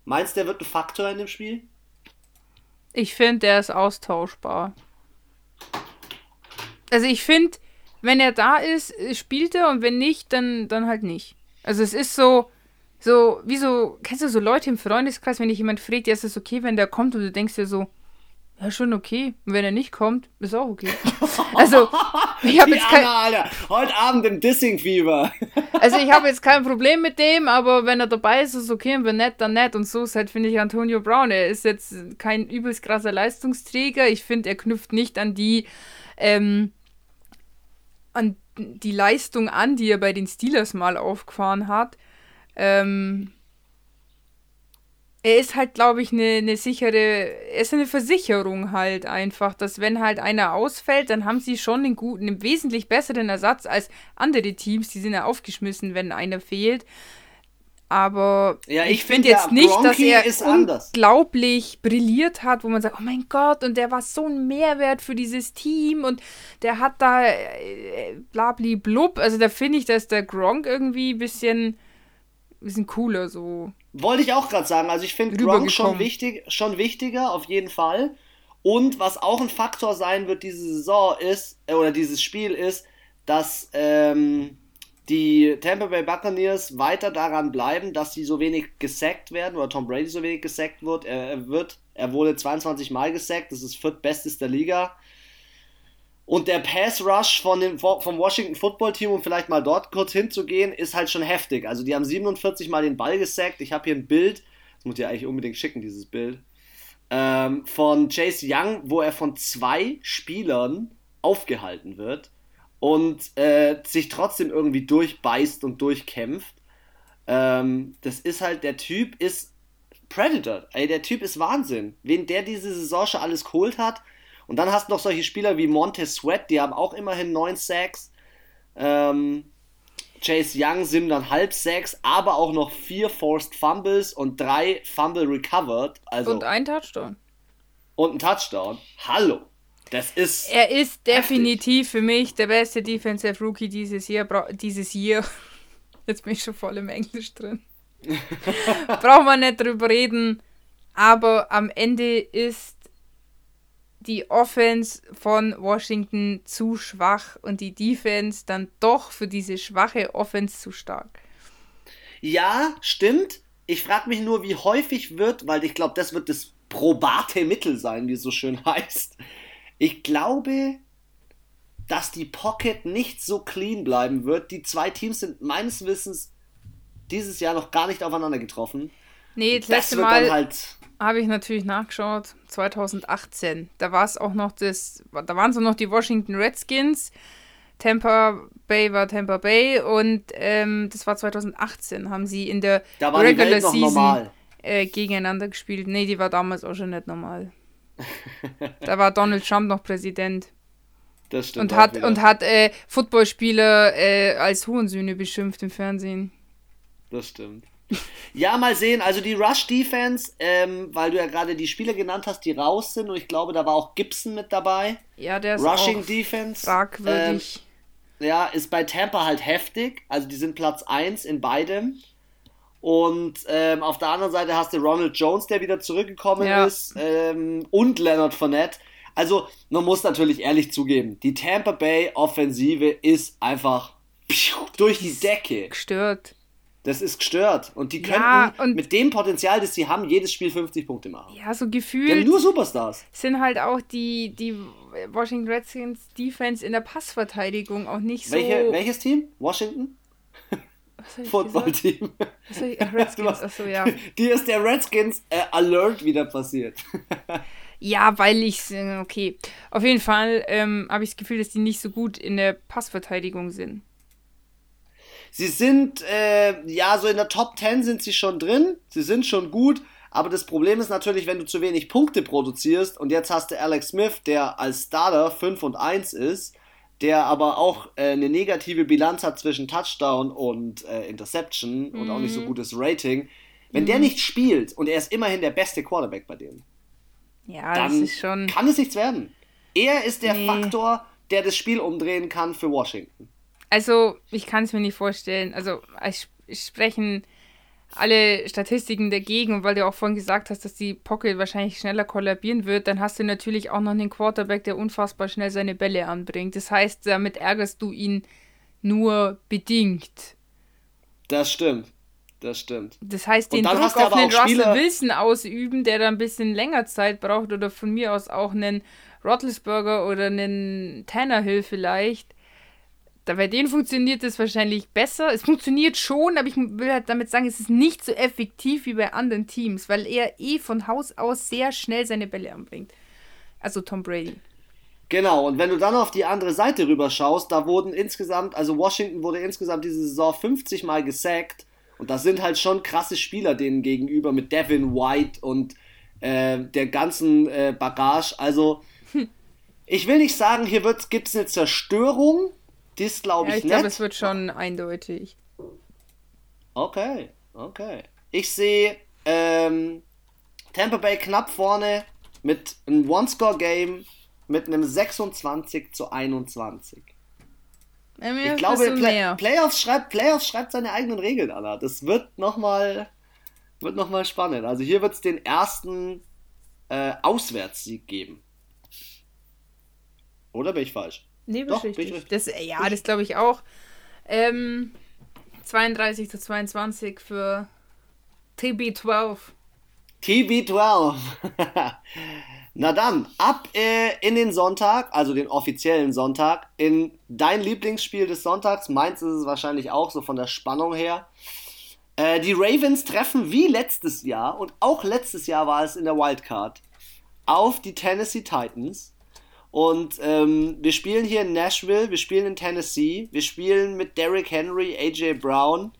Meinst du, der wird ein Faktor in dem Spiel? Ich finde, der ist austauschbar. Also, ich finde, wenn er da ist, spielt er und wenn nicht, dann, dann halt nicht. Also, es ist so, so, wie so, kennst du so Leute im Freundeskreis, wenn dich jemand fragt, ja, ist es okay, wenn der kommt und du denkst dir so, ja, schon okay. Und wenn er nicht kommt, ist auch okay. Also, ich habe jetzt kein, Anna, heute Abend im Dissing-Fieber. also ich habe jetzt kein Problem mit dem, aber wenn er dabei ist, ist okay und wenn nicht, dann nicht. Und so ist halt, finde ich, Antonio Brown. Er ist jetzt kein übelst krasser Leistungsträger. Ich finde, er knüpft nicht an die, ähm, an die Leistung an, die er bei den Steelers mal aufgefahren hat. Ähm, er ist halt, glaube ich, eine ne sichere, er ist eine Versicherung halt einfach, dass wenn halt einer ausfällt, dann haben sie schon einen guten, einen wesentlich besseren Ersatz als andere Teams, die sind ja aufgeschmissen, wenn einer fehlt. Aber Ja, ich, ich finde find, jetzt der nicht, dass er ist anders. unglaublich brilliert hat, wo man sagt, oh mein Gott, und der war so ein Mehrwert für dieses Team und der hat da äh, blabli blub. Also da finde ich, dass der Gronk irgendwie ein bisschen, bisschen cooler so. Wollte ich auch gerade sagen. Also ich finde Gronk schon, wichtig, schon wichtiger, auf jeden Fall. Und was auch ein Faktor sein wird diese Saison ist, äh, oder dieses Spiel ist, dass ähm, die Tampa Bay Buccaneers weiter daran bleiben, dass sie so wenig gesackt werden, oder Tom Brady so wenig gesackt wird. Er, er wird, er wurde 22 Mal gesackt, das ist viertbestes der Liga. Und der Pass Rush von dem, vom Washington Football Team, um vielleicht mal dort kurz hinzugehen, ist halt schon heftig. Also die haben 47 Mal den Ball gesackt. Ich habe hier ein Bild, das muss ich eigentlich unbedingt schicken, dieses Bild, ähm, von Chase Young, wo er von zwei Spielern aufgehalten wird und äh, sich trotzdem irgendwie durchbeißt und durchkämpft. Ähm, das ist halt, der Typ ist Predator. Ey, der Typ ist Wahnsinn. Wen der diese Saison schon alles geholt hat. Und dann hast du noch solche Spieler wie Montez Sweat, die haben auch immerhin 9 Sacks. Ähm, Chase Young sind dann halb Sacks, aber auch noch vier Forced Fumbles und drei Fumble recovered. Also, Und und, ein Touchdown. ein Touchdown. Hallo. Das ist. Er ist definitiv für mich der beste Defensive Rookie dieses Jahr. Dieses Jahr. Jetzt bin ich schon voll im Englisch drin. Brauchen wir nicht drüber reden. Aber am Ende ist die Offense von Washington zu schwach und die Defense dann doch für diese schwache Offense zu stark. Ja, stimmt. Ich frage mich nur, wie häufig wird, weil ich glaube, das wird das probate Mittel sein, wie es so schön heißt. Ich glaube, dass die Pocket nicht so clean bleiben wird. Die zwei Teams sind meines Wissens dieses Jahr noch gar nicht aufeinander getroffen. Nee, das Das letzte wird Mal dann halt. Habe ich natürlich nachgeschaut, 2018. Da war es auch noch das, da waren so noch die Washington Redskins. Tampa Bay war Tampa Bay und ähm, das war 2018, haben sie in der Regular Season äh, gegeneinander gespielt. Nee, die war damals auch schon nicht normal. da war Donald Trump noch Präsident Das stimmt. und auch hat, wieder. und hat äh, Footballspieler äh, als Hurensöhne beschimpft im Fernsehen. Das stimmt. Ja, mal sehen. Also die Rush-Defense, ähm, weil du ja gerade die Spieler genannt hast, die raus sind und ich glaube, da war auch Gibson mit dabei. Ja, der ist Rushing auch Defense. fragwürdig. Ähm, ja, ist bei Tampa halt heftig. Also die sind Platz 1 in beidem. Und ähm, auf der anderen Seite hast du Ronald Jones, der wieder zurückgekommen Ja. ist, ähm, und Leonard Fournette. Also, man muss natürlich ehrlich zugeben, die Tampa Bay Offensive ist einfach pfiuh, durch die Decke. gestört. Das ist gestört. Und die könnten Ja, und- mit dem Potenzial, das sie haben, jedes Spiel 50 Punkte machen. Ja, so gefühlt nur Superstars. sind halt auch die, die Washington Redskins Defense in der Passverteidigung auch nicht so. Welche, welches Team? Washington? Football-Team. Redskins, achso, ja. Die ist der Redskins äh, Alert wieder passiert. Ja, weil ich, okay. Auf jeden Fall ähm, habe ich das Gefühl, dass die nicht so gut in der Passverteidigung sind. Sie sind, äh, ja, so in der Top 10 sind sie schon drin. Sie sind schon gut. Aber das Problem ist natürlich, wenn du zu wenig Punkte produzierst und jetzt hast du Alex Smith, der als Starter 5 und 1 ist, der aber auch äh, eine negative Bilanz hat zwischen Touchdown und äh, Interception und auch nicht so gutes Rating. Wenn der nicht spielt und er ist immerhin der beste Quarterback bei denen, Ja, das dann ist schon. kann es nichts werden. Er ist der Nee. Faktor, der das Spiel umdrehen kann für Washington. Also, ich kann es mir nicht vorstellen. Also, es sprechen alle Statistiken dagegen. Und weil du auch vorhin gesagt hast, dass die Pocket wahrscheinlich schneller kollabieren wird, dann hast du natürlich auch noch einen Quarterback, der unfassbar schnell seine Bälle anbringt. Das heißt, damit ärgerst du ihn nur bedingt. Das stimmt. Das stimmt. Das heißt, den Druck auf einen Russell Spieler- Wilson ausüben, der da ein bisschen länger Zeit braucht, oder von mir aus auch einen Roethlisberger oder einen Tannehill vielleicht. Da bei denen funktioniert es wahrscheinlich besser. Es funktioniert schon, aber ich will halt damit sagen, es ist nicht so effektiv wie bei anderen Teams, weil er eh von Haus aus sehr schnell seine Bälle anbringt. Also Tom Brady. Genau, und wenn du dann auf die andere Seite rüber schaust, da wurden insgesamt, also Washington wurde insgesamt diese Saison 50 Mal gesackt. Und das sind halt schon krasse Spieler denen gegenüber mit Devin White und äh, der ganzen äh, Bagage. Also, ich will nicht sagen, hier gibt es eine Zerstörung. Das glaube Ja, ich, ich glaube, nicht. es wird schon eindeutig. Okay, okay. Ich sehe ähm, Tampa Bay knapp vorne mit einem One-Score-Game mit einem 26 zu 21. Ja, mir Ich glaube, Play. Playoffs, schreibt, Playoffs schreibt seine eigenen Regeln, Anna. Das wird nochmal wird noch mal spannend. Also hier wird es den ersten äh, Auswärtssieg geben. Oder bin ich falsch? Doch, richtig. Das, äh, ja, das glaube ich auch. Ähm, 32 zu 22 für TB12. TB12. Na dann, ab äh, in den Sonntag, also den offiziellen Sonntag, in dein Lieblingsspiel des Sonntags. Meins ist es wahrscheinlich auch so von der Spannung her. Äh, die Ravens treffen wie letztes Jahr, und auch letztes Jahr war es in der Wildcard, auf die Tennessee Titans. Und ähm, wir spielen hier in Nashville, wir spielen in Tennessee, wir spielen mit Derrick Henry, AJ Brown,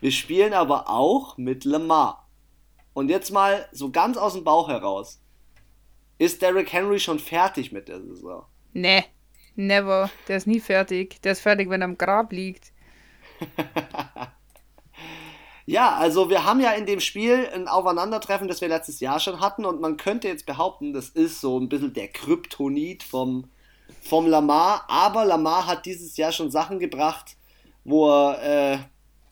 wir spielen aber auch mit Lamar. Und jetzt mal so ganz aus dem Bauch heraus. Ist Derrick Henry schon fertig mit der Saison? Nee, never. Der ist nie fertig. Der ist fertig, wenn er am Grab liegt. Ja, also wir haben ja in dem Spiel ein Aufeinandertreffen, das wir letztes Jahr schon hatten und man könnte jetzt behaupten, das ist so ein bisschen der Kryptonit vom, vom Lamar, aber Lamar hat dieses Jahr schon Sachen gebracht, wo er äh,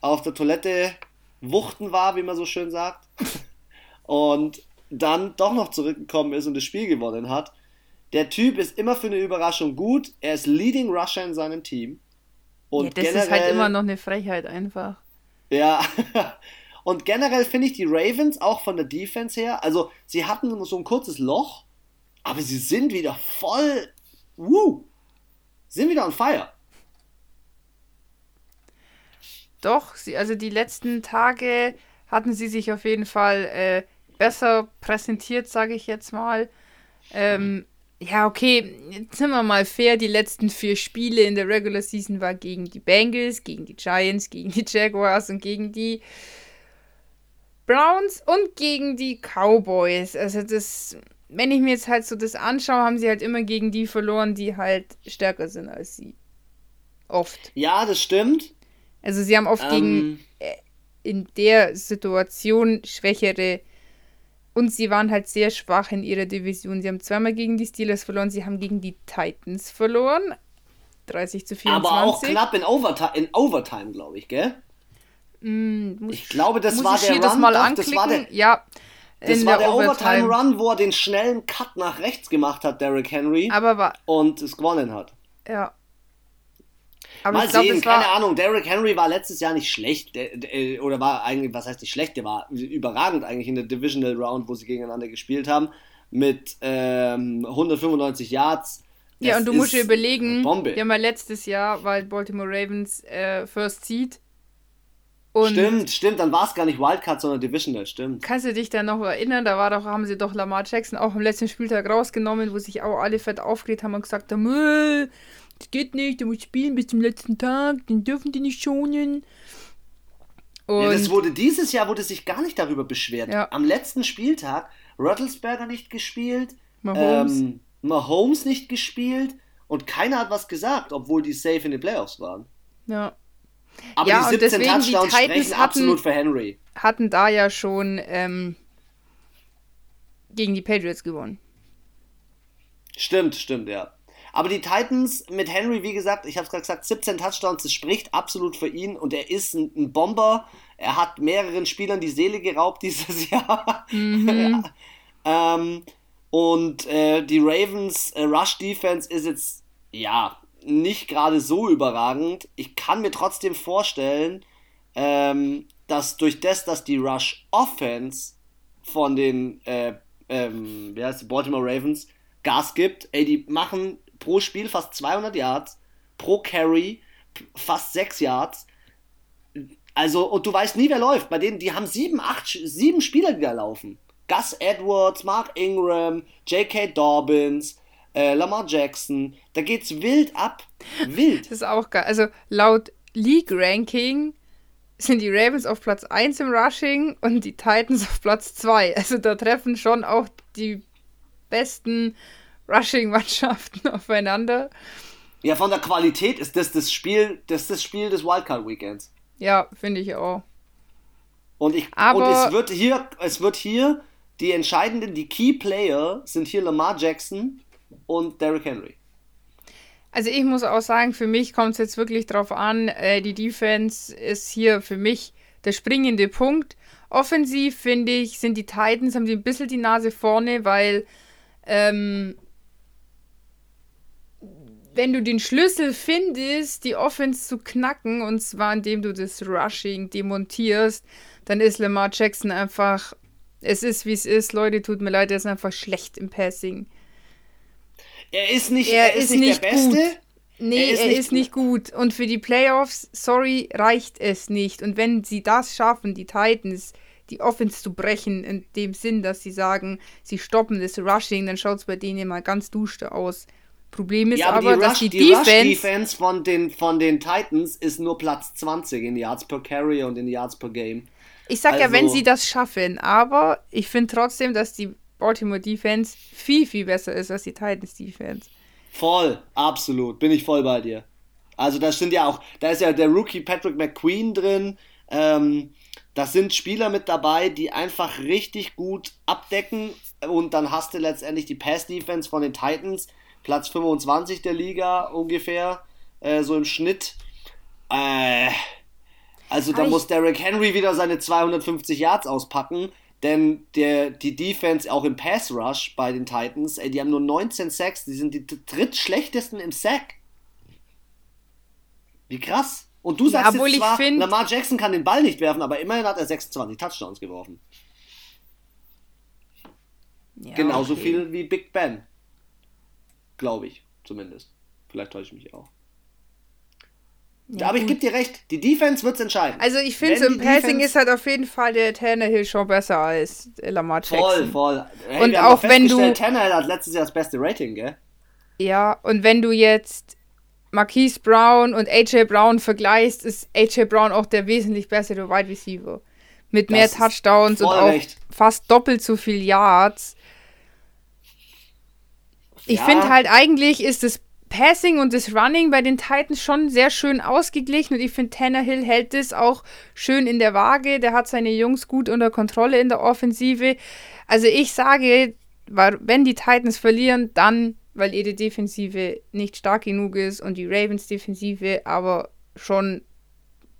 auf der Toilette wuchten war, wie man so schön sagt, und dann doch noch zurückgekommen ist und das Spiel gewonnen hat. Der Typ ist immer für eine Überraschung gut, er ist Leading Rusher in seinem Team. Und ja, das generell, ist halt immer noch eine Frechheit einfach. Ja, und generell finde ich die Ravens auch von der Defense her, also sie hatten so ein kurzes Loch, aber sie sind wieder voll, woo, sind wieder on fire. Doch, sie, also die letzten Tage hatten sie sich auf jeden Fall äh, besser präsentiert, sage ich jetzt mal. Ähm, ja, okay, jetzt sind wir mal fair. Die letzten vier Spiele in der Regular Season war gegen die Bengals, gegen die Giants, gegen die Jaguars und gegen die Browns und gegen die Cowboys. Also das, wenn ich mir jetzt halt so das anschaue, haben sie halt immer gegen die verloren, die halt stärker sind als sie. Oft. Ja, das stimmt. Also sie haben oft gegen Ähm, in der Situation schwächere. Und sie waren halt sehr schwach in ihrer Division. Sie haben zweimal gegen die Steelers verloren, sie haben gegen die Titans verloren. 30 zu 24. Aber auch knapp in Overtime, in Overtime glaube ich, gell? Mm, ich glaube, das muss war ich der das Run. mal doch, anklicken? das war der, ja. das war der Overtime. Overtime-Run, wo er den schnellen Cut nach rechts gemacht hat, Derrick Henry, Aber war, und es gewonnen hat. ja. Aber Mal ich glaube, sehen, keine war. Ahnung. Derrick Henry war letztes Jahr nicht schlecht. Der, der, oder war eigentlich, was heißt nicht schlecht? Der war überragend eigentlich in der Divisional Round, wo sie gegeneinander gespielt haben. Mit ähm, 195 Yards. Ja, Das und du musst dir überlegen, Bombe. wir haben ja letztes Jahr, weil Baltimore Ravens äh, First Seed. Und stimmt, stimmt. Dann war es gar nicht Wildcard, sondern Divisional. Stimmt. kannst du dich da noch erinnern? Da war doch, haben sie doch Lamar Jackson auch am letzten Spieltag rausgenommen, wo sich auch alle fett aufgeregt haben und gesagt haben, "Äh, das geht nicht, der muss spielen bis zum letzten Tag, den dürfen die nicht schonen. Und Ja, das wurde dieses Jahr wurde sich gar nicht darüber beschwert. Ja. Am letzten Spieltag Rattlesberger nicht gespielt, Mahomes. Ähm, Mahomes nicht gespielt und keiner hat was gesagt, obwohl die safe in den Playoffs waren. ja, Aber Ja, die und 17 deswegen, die Touchdowns Titans sprechen hatten- absolut für Henry. hatten da ja schon ähm, gegen die Patriots gewonnen. Stimmt, stimmt, ja. Aber die Titans mit Henry, wie gesagt, ich habe es gerade gesagt, 17 Touchdowns, das spricht absolut für ihn und er ist ein, ein Bomber. Er hat mehreren Spielern die Seele geraubt dieses Jahr. ähm, und äh, die Ravens äh, Rush Defense ist jetzt, ja, nicht gerade so überragend. Ich kann mir trotzdem vorstellen, ähm, dass durch das, dass die Rush Offense von den äh, ähm, wie heißt die, Baltimore Ravens Gas gibt, ey, die machen pro Spiel fast 200 Yards, pro Carry fast 6 Yards. Also, und du weißt nie, wer läuft. Bei denen, die haben sieben, acht, sieben Spieler, die da laufen. Gus Edwards, Mark Ingram, J.K. Dobbins, äh, Lamar Jackson. Da geht's wild ab. Wild. Das ist auch geil. Also laut League Ranking sind die Ravens auf Platz 1 im Rushing und die Titans auf Platz 2. Also da treffen schon auch die besten Rushing-Mannschaften aufeinander. Ja, von der Qualität ist das das Spiel, das das Spiel des Wildcard Weekends. Ja, finde ich auch. Und, ich, Aber- und es wird hier, es wird hier die entscheidenden, die Key Player sind hier Lamar Jackson und Derrick Henry. Also ich muss auch sagen, für mich kommt es jetzt wirklich drauf an, äh, die Defense ist hier für mich der springende Punkt. Offensiv, finde ich, sind die Titans, haben die ein bisschen die Nase vorne, weil ähm, wenn du den Schlüssel findest, die Offense zu knacken, und zwar indem du das Rushing demontierst, dann ist Lamar Jackson einfach, es ist wie es ist, Leute, tut mir leid, er ist einfach schlecht im Passing. Er ist nicht, Er er ist ist nicht, nicht der Beste. gut. Nee, Er ist er nicht ist nicht gut. Und für die Playoffs, sorry, reicht es nicht. Und wenn sie das schaffen, die Titans, die Offense zu brechen, in dem Sinn, dass sie sagen, sie stoppen das Rushing, dann schaut es bei denen mal ganz duster aus. Problem ist Ja, aber, aber, die, dass Rush, die, die Rush Defense. Defense von den, von den Titans ist nur Platz 20 in Yards per Carry und in Yards per Game. ich sag ja, wenn also- sie das schaffen, aber ich finde trotzdem, dass die Baltimore Defense viel, viel besser ist als die Titans Defense. Voll, absolut, bin ich voll bei dir. Also da sind ja auch, da ist ja der Rookie Patrick McQueen drin. Ähm, das sind Spieler mit dabei, die einfach richtig gut abdecken. Und dann hast du letztendlich die Pass-Defense von den Titans, Platz 25 der Liga ungefähr, äh, so im Schnitt. Äh, also da muss Derrick Henry wieder seine 250 Yards auspacken. Denn der, die Defense auch im Pass Rush bei den Titans, ey, die haben nur 19 Sacks, die sind die drittschlechtesten im Sack. Wie krass. Und du Ja, sagst obwohl jetzt ich zwar, find- Lamar Jackson kann den Ball nicht werfen, aber immerhin hat er 26 Touchdowns geworfen. Ja, Genauso okay. viel wie Big Ben. Glaube ich, zumindest. Vielleicht täusche ich mich auch. Ja, aber ich gebe dir recht, die Defense wird es entscheiden. Also ich finde, so im Passing Defense- ist halt auf jeden Fall der Tannehill schon besser als Lamar Jackson. Voll, voll. Hey, Und auch wenn du- Tannehill hat letztes Jahr das beste Rating, gell? Ja, und wenn du jetzt Marquise Brown und AJ Brown vergleichst, ist AJ Brown auch der wesentlich bessere Wide Receiver. Mit mehr Das ist Touchdowns und auch recht. fast doppelt so viel Yards. Ich Ja. finde halt, eigentlich ist das Passing und das Running bei den Titans schon sehr schön ausgeglichen und ich finde, Tannehill hält das auch schön in der Waage. Der hat seine Jungs gut unter Kontrolle in der Offensive. Also ich sage, wenn die Titans verlieren, dann, weil ihre Defensive nicht stark genug ist und die Ravens Defensive aber schon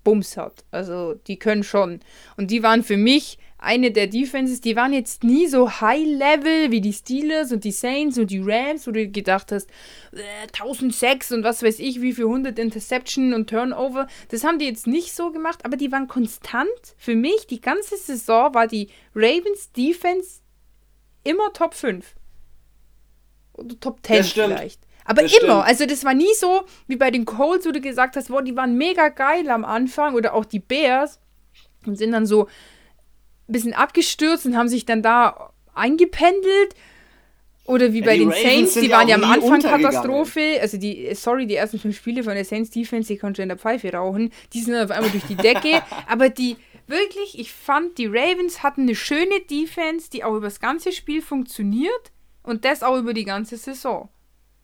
Bums hat. Also die können schon. Und die waren für mich eine der Defenses, die waren jetzt nie so high-level wie die Steelers und die Saints und die Rams, wo du gedacht hast, äh, 1006 und was weiß ich, wie viel 100 Interception und Turnover. Das haben die jetzt nicht so gemacht, aber die waren konstant. Für mich, die ganze Saison war die Ravens Defense immer Top 5. Oder Top 10 vielleicht. Aber das immer. Stimmt. Also das war nie so wie bei den Colts, wo du gesagt hast, wow, die waren mega geil am Anfang. Oder auch die Bears. Und sind dann so ein bisschen abgestürzt und haben sich dann da eingependelt. Oder wie ja, bei den Ravens Saints, die waren ja am Anfang Katastrophe. Also die, sorry, die ersten fünf Spiele von der Saints Defense, die konnte in der Pfeife rauchen. Die sind auf einmal durch die Decke. aber die, wirklich, ich fand, die Ravens hatten eine schöne Defense, die auch über das ganze Spiel funktioniert. Und das auch über die ganze Saison.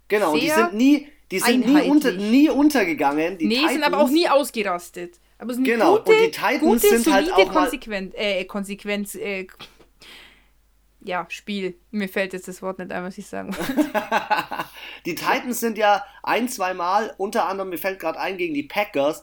Genau, die sind nie, die sind nie, unter, nie untergegangen. Die nee, Titans, sind aber auch nie ausgerastet. Aber sind genau, gute, und die Titans gute, sind halt auch Konsequenz, äh, Konsequenz, äh, ja, Spiel. Mir fällt jetzt das Wort nicht ein, was ich sagen wollte. die Titans sind ja ein, zwei Mal, unter anderem, mir fällt gerade ein, gegen die Packers,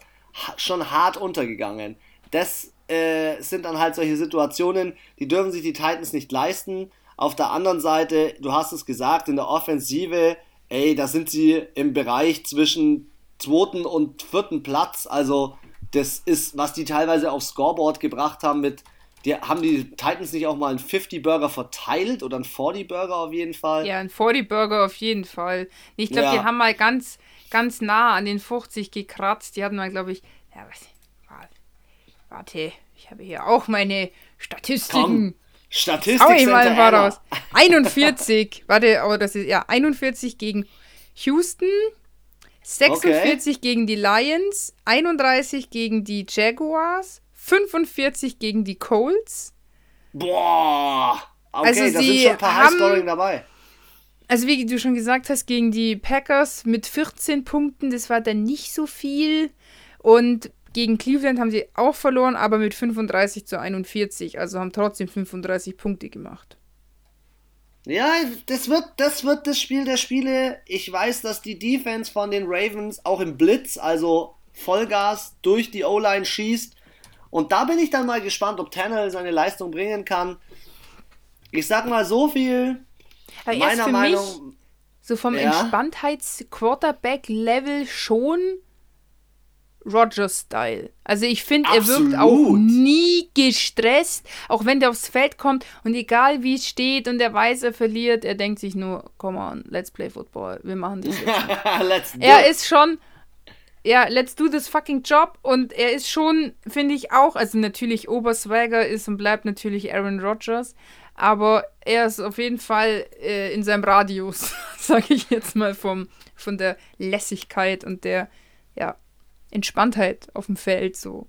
schon hart untergegangen. Das äh, sind dann halt solche Situationen, die dürfen sich die Titans nicht leisten. Auf der anderen Seite, du hast es gesagt, in der Offensive, ey, da sind sie im Bereich zwischen zweiten und vierten Platz. Also das ist, was die teilweise aufs Scoreboard gebracht haben mit, die, haben die Titans nicht auch mal einen 50-Burger verteilt oder einen 40-Burger auf jeden Fall? Ja, einen 40-Burger auf jeden Fall. Ich glaube, ja. die haben mal ganz, ganz nah an den 50 gekratzt. Die hatten mal, glaube ich, ja, was, warte, ich habe hier auch meine Statistiken. Komm. Statistik Hau ich mal ein paar raus. 41, warte, aber das ist ja 41 gegen Houston, 46 okay. gegen die Lions, 31 gegen die Jaguars, 45 gegen die Colts. Boah! Okay, also da sind schon ein paar High-Scoring dabei. Also wie du schon gesagt hast, gegen die Packers mit 14 Punkten, das war dann nicht so viel. Und gegen Cleveland haben sie auch verloren, aber mit 35 zu 41. Also haben trotzdem 35 Punkte gemacht. Ja, das wird, das wird das Spiel der Spiele. Ich weiß, dass die Defense von den Ravens auch im Blitz, also Vollgas durch die O-Line schießt. Und da bin ich dann mal gespannt, ob Tannehill seine Leistung bringen kann. Ich sag mal so viel. Aber meiner Meinung. so vom ja. Entspanntheits-Quarterback-Level schon Roger-Style. Also ich finde, er wirkt auch nie gestresst, auch wenn der aufs Feld kommt und egal wie es steht und er weiß, er verliert, er denkt sich nur, come on, let's play football, wir machen das jetzt. er ist schon, ja, let's do this fucking job und er ist schon, finde ich auch, also natürlich Oberswagger ist und bleibt natürlich Aaron Rodgers, aber er ist auf jeden Fall äh, in seinem Radius, sage ich jetzt mal, vom, von der Lässigkeit und der, ja, Entspanntheit auf dem Feld so.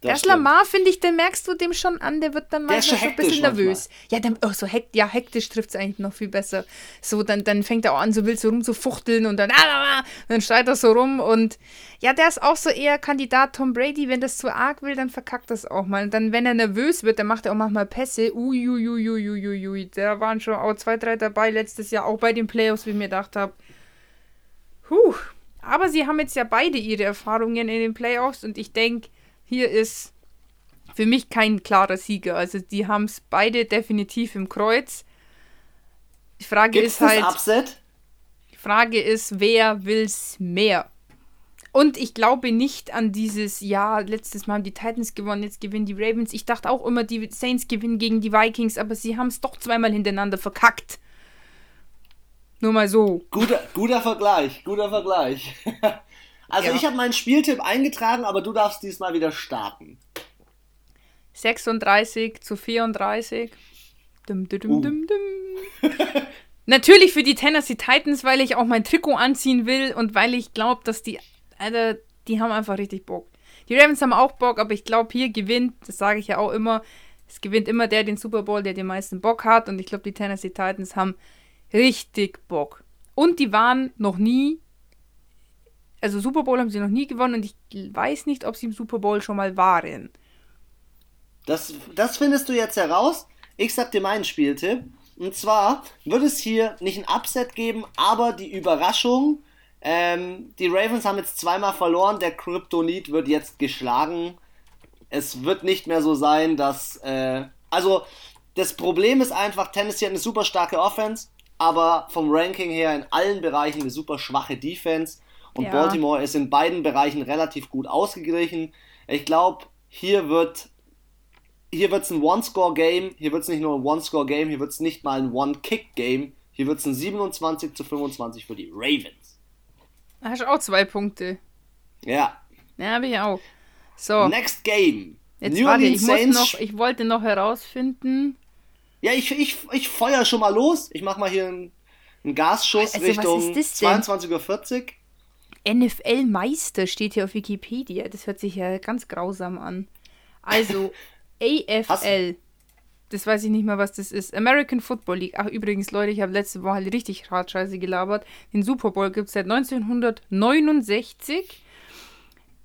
Das der Lamar, finde ich, den merkst du dem schon an, der wird dann manchmal so ein bisschen nervös. Manchmal. Ja, dann, oh, so hekt, ja, hektisch trifft es eigentlich noch viel besser. So, dann, dann fängt er auch an, so wild so rumzufuchteln und dann, ah, dann schreit er so rum und ja, der ist auch so eher Kandidat Tom Brady, wenn das zu arg will, dann verkackt das auch mal. Und dann, wenn er nervös wird, dann macht er auch manchmal Pässe. Uiuiuiuiui, da waren schon auch zwei, drei dabei letztes Jahr, auch bei den Playoffs, wie ich mir gedacht habe. Huh, aber sie haben jetzt ja beide ihre Erfahrungen in den Playoffs und ich denke, hier ist für mich kein klarer Sieger. Also die haben es beide definitiv im Kreuz. Die Frage Gibt's ist halt. Upset? Die Frage ist, wer will's mehr? Und ich glaube nicht an dieses, ja, letztes Mal haben die Titans gewonnen, jetzt gewinnen die Ravens. Ich dachte auch immer, die Saints gewinnen gegen die Vikings, aber sie haben es doch zweimal hintereinander verkackt. Nur mal so. Guter, guter Vergleich, guter Vergleich. Also ja. ich habe meinen Spieltipp eingetragen, aber du darfst diesmal wieder starten. 36 zu 34. Dum, dum, uh. dum, Natürlich für die Tennessee Titans, weil ich auch mein Trikot anziehen will und weil ich glaube, dass die, Alter, die haben einfach richtig Bock. Die Ravens haben auch Bock, aber ich glaube, hier gewinnt, das sage ich ja auch immer, es gewinnt immer der den Super Bowl, der den meisten Bock hat. Und ich glaube, die Tennessee Titans haben richtig Bock. Und die waren noch nie, also Super Bowl haben sie noch nie gewonnen und ich weiß nicht, ob sie im Super Bowl schon mal waren. Das, das findest du jetzt heraus. Ich sag dir meinen Spieltipp. Und zwar wird es hier nicht ein Upset geben, aber die Überraschung. Ähm, die Ravens haben jetzt zweimal verloren. Der Kryptonit wird jetzt geschlagen. Es wird nicht mehr so sein, dass. Äh, also, das Problem ist einfach, Tennessee hat eine super starke Offense, aber vom Ranking her in allen Bereichen eine super schwache Defense. Und ja. Baltimore ist in beiden Bereichen relativ gut ausgeglichen. Ich glaube, hier wird hier wird es ein One-Score-Game, hier wird es nicht nur ein One-Score-Game, hier wird es nicht mal ein One-Kick-Game, hier wird es ein 27 zu 25 für die Ravens. Da hast du auch zwei Punkte. Ja. Ja, habe ich auch. So. Next Game. Jetzt New warte, ich, muss noch, ich wollte noch herausfinden. Ja, ich, ich, ich feuer schon mal los. Ich mache mal hier einen, einen Gasschuss also, Richtung 22.40 Uhr. NFL-Meister steht hier auf Wikipedia. Das hört sich ja ganz grausam an. Also, AFL. Das weiß ich nicht mal, was das ist. American Football League. Ach, übrigens, Leute, ich habe letzte Woche richtig hart scheiße gelabert. Den Super Bowl gibt es seit 1969.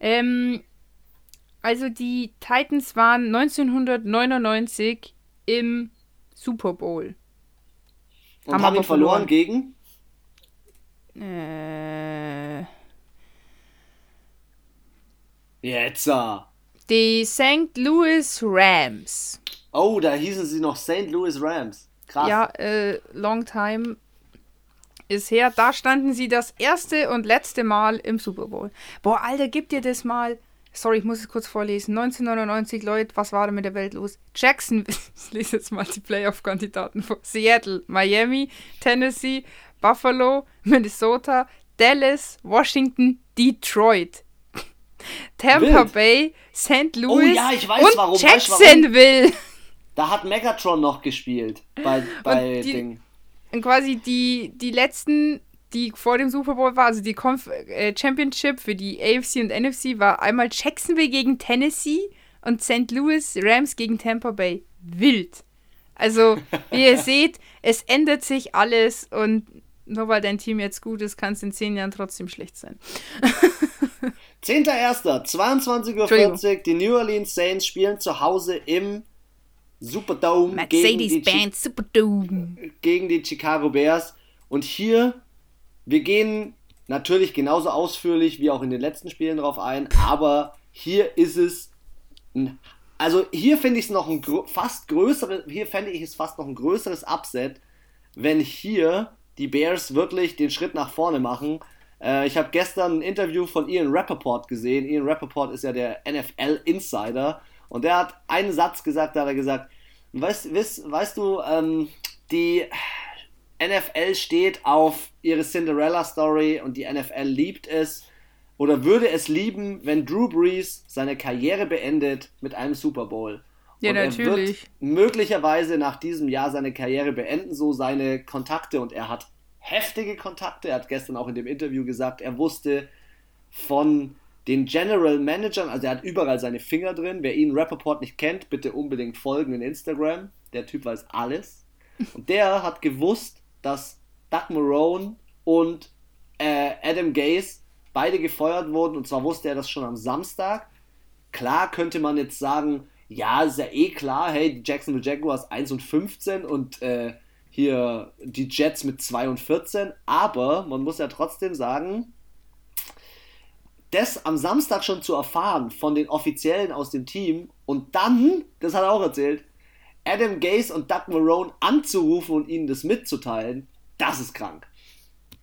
Ähm, also die Titans waren 1999 im Super Bowl. Und haben, haben ihn verloren, gegen? Äh. Jetzt. Uh. Die St. Louis Rams. Oh, da hießen sie noch St. Louis Rams. Krass. Ja, äh, long time ist her. Da standen sie das erste und letzte Mal im Super Bowl. Boah, Alter, gib dir das mal. Sorry, ich muss es kurz vorlesen. 1999, Leute, was war da mit der Welt los? Jackson, ich lese jetzt mal die Playoff-Kandidaten vor. Seattle, Miami, Tennessee, Buffalo, Minnesota, Dallas, Washington, Detroit. Tampa Wild. Bay, St. Louis oh, ja, ich weiß, und warum. Jacksonville. Da hat Megatron noch gespielt bei, bei die, Ding. Und quasi die, die letzten, die vor dem Super Bowl war, also die Conf äh, Championship für die AFC und NFC war einmal Jacksonville gegen Tennessee und St. Louis Rams gegen Tampa Bay. Wild. Also, wie ihr seht, es ändert sich alles und nur weil dein Team jetzt gut ist, kann es in zehn Jahren trotzdem schlecht sein. 10.01. 22.40 Uhr. Die New Orleans Saints spielen zu Hause im Superdome Mercedes-Benz Superdome gegen die Chicago Bears. Und hier, wir gehen natürlich genauso ausführlich wie auch in den letzten Spielen drauf ein, aber hier ist es ein, also hier finde ich es noch ein fast größeres, hier fände ich es fast noch ein größeres Upset, wenn hier die Bears wirklich den Schritt nach vorne machen äh, ich habe gestern ein Interview von Ian Rappaport gesehen. Ian Rappaport ist ja der NFL-Insider. Und der hat einen Satz gesagt, da hat er gesagt, weißt, weißt, weißt du, ähm, die NFL steht auf ihre Cinderella-Story und die NFL liebt es oder würde es lieben, wenn Drew Brees seine Karriere beendet mit einem Super Bowl. Ja, und natürlich. Er wird möglicherweise nach diesem Jahr seine Karriere beenden, so seine Kontakte und er hat heftige Kontakte. Er hat gestern auch in dem Interview gesagt, er wusste von den General Managern, also er hat überall seine Finger drin. Wer ihn Rappaport nicht kennt, bitte unbedingt folgen in Instagram. Der Typ weiß alles. Und der hat gewusst, dass Doug Marone und äh, Adam Gaze beide gefeuert wurden. Und zwar wusste er das schon am Samstag. Klar könnte man jetzt sagen, ja, ist ja eh klar, hey, die Jacksonville Jaguars 1 und 15 und äh, hier die Jets mit 2 und 14, aber man muss ja trotzdem sagen, das am Samstag schon zu erfahren von den Offiziellen aus dem Team und dann, das hat er auch erzählt, Adam Gase und Doug Marone anzurufen und ihnen das mitzuteilen, das ist krank.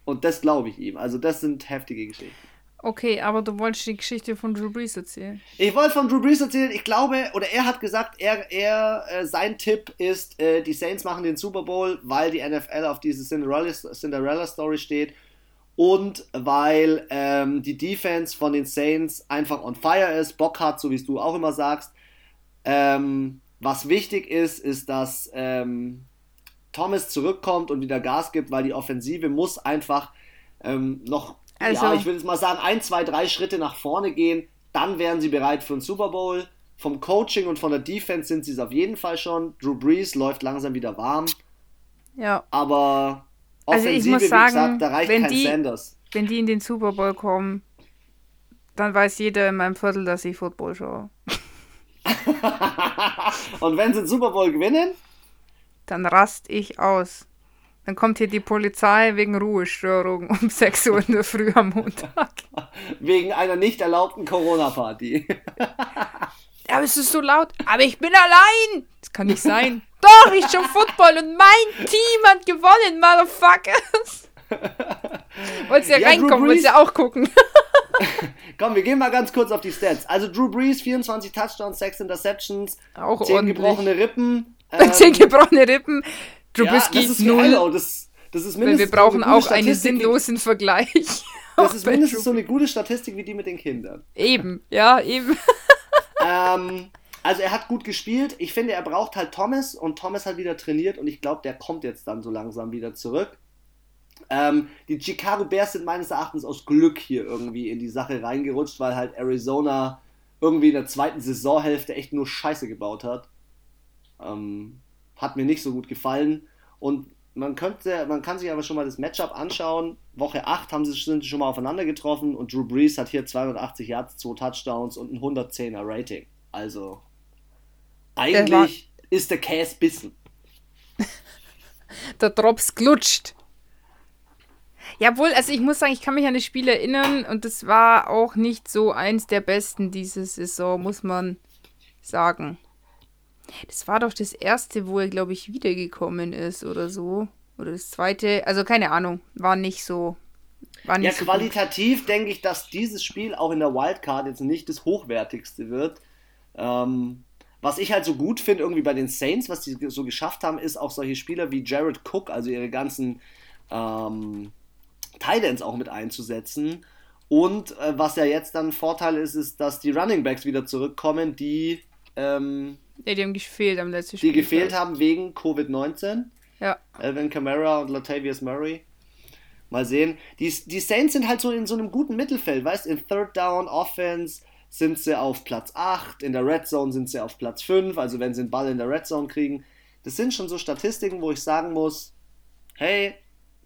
Und das glaube ich ihm. Also das sind heftige Geschichten. Okay, aber du wolltest die Geschichte von Drew Brees erzählen. Ich wollte von Drew Brees erzählen. Ich glaube, oder er hat gesagt, er, er äh, sein Tipp ist, äh, die Saints machen den Super Bowl, weil die NFL auf diese Cinderella, Cinderella Story steht und weil ähm, die Defense von den Saints einfach on fire ist, Bock hat, so wie du auch immer sagst. Ähm, was wichtig ist, ist, dass ähm, Thomas zurückkommt und wieder Gas gibt, weil die Offensive muss einfach ähm, noch also, ja, ich würde jetzt mal sagen, ein, zwei, drei Schritte nach vorne gehen, dann wären sie bereit für einen Super Bowl. Vom Coaching und von der Defense sind sie es auf jeden Fall schon. Drew Brees läuft langsam wieder warm. Ja. Aber Also ich muss sagen, gesagt, wenn, die, Sanders. wenn die in den Super Bowl kommen, dann weiß jeder in meinem Viertel, dass ich Football schaue. Und wenn sie den Super Bowl gewinnen? Dann rast ich aus. Dann kommt hier die Polizei wegen Ruhestörung um 6 Uhr in der Früh am Montag. Wegen einer nicht erlaubten Corona-Party. Aber es ist so laut. Aber ich bin allein. Das kann nicht sein. Doch, ich schon Football und mein Team hat gewonnen, Motherfuckers. Wolltest du ja, reinkommen, wolltest du auch gucken. Komm, wir gehen mal ganz kurz auf die Stats. Also Drew Brees, 24 Touchdowns, 6 Interceptions, auch 10 ordentlich. gebrochene Rippen. Ähm, 10 gebrochene Rippen. Trubisky ja, das ist 0. Das, das ist mindestens wir brauchen auch Statistik einen sinnlosen Vergleich. Das ist mindestens so eine gute Statistik wie die mit den Kindern. Eben, ja, eben. ähm, also er hat gut gespielt. Ich finde, er braucht halt Thomas und Thomas hat wieder trainiert und ich glaube, der kommt jetzt dann so langsam wieder zurück. Ähm, die Chicago Bears sind meines Erachtens aus Glück hier irgendwie in die Sache reingerutscht, weil halt Arizona irgendwie in der zweiten Saisonhälfte echt nur Scheiße gebaut hat. Ähm, hat mir nicht so gut gefallen. Und man könnte, man kann sich aber schon mal das Matchup anschauen. Woche 8 haben sie, sind sie schon mal aufeinander getroffen und Drew Brees hat hier 280 Yards, 2 Touchdowns und ein 110er Rating. Also eigentlich der ist der Käse bissen. der Drops glutscht. Jawohl, also ich muss sagen, ich kann mich an das Spiel erinnern und das war auch nicht so eins der besten diese Saison, muss man sagen. Das war doch das erste, wo er, glaube ich, wiedergekommen ist oder so. Oder das zweite, also keine Ahnung, war nicht so. War nicht ja, so qualitativ denke ich, dass dieses Spiel auch in der Wildcard jetzt nicht das hochwertigste wird. Ähm, was ich halt so gut finde, irgendwie bei den Saints, was die so geschafft haben, ist auch solche Spieler wie Jared Cook, also ihre ganzen ähm, Titans auch mit einzusetzen. Und äh, was ja jetzt dann Vorteil ist, ist, dass die Running Backs wieder zurückkommen, die ähm, ja, die haben gefehlt am letzten Spiel. Die gefehlt haben wegen Covid-19. Ja. Alvin Kamara und Latavius Murray. Mal sehen. Die, die Saints sind halt so in so einem guten Mittelfeld, weißt In Third Down Offense sind sie auf Platz 8, in der Red Zone sind sie auf Platz 5, also wenn sie den Ball in der Red Zone kriegen. Das sind schon so Statistiken, wo ich sagen muss, hey,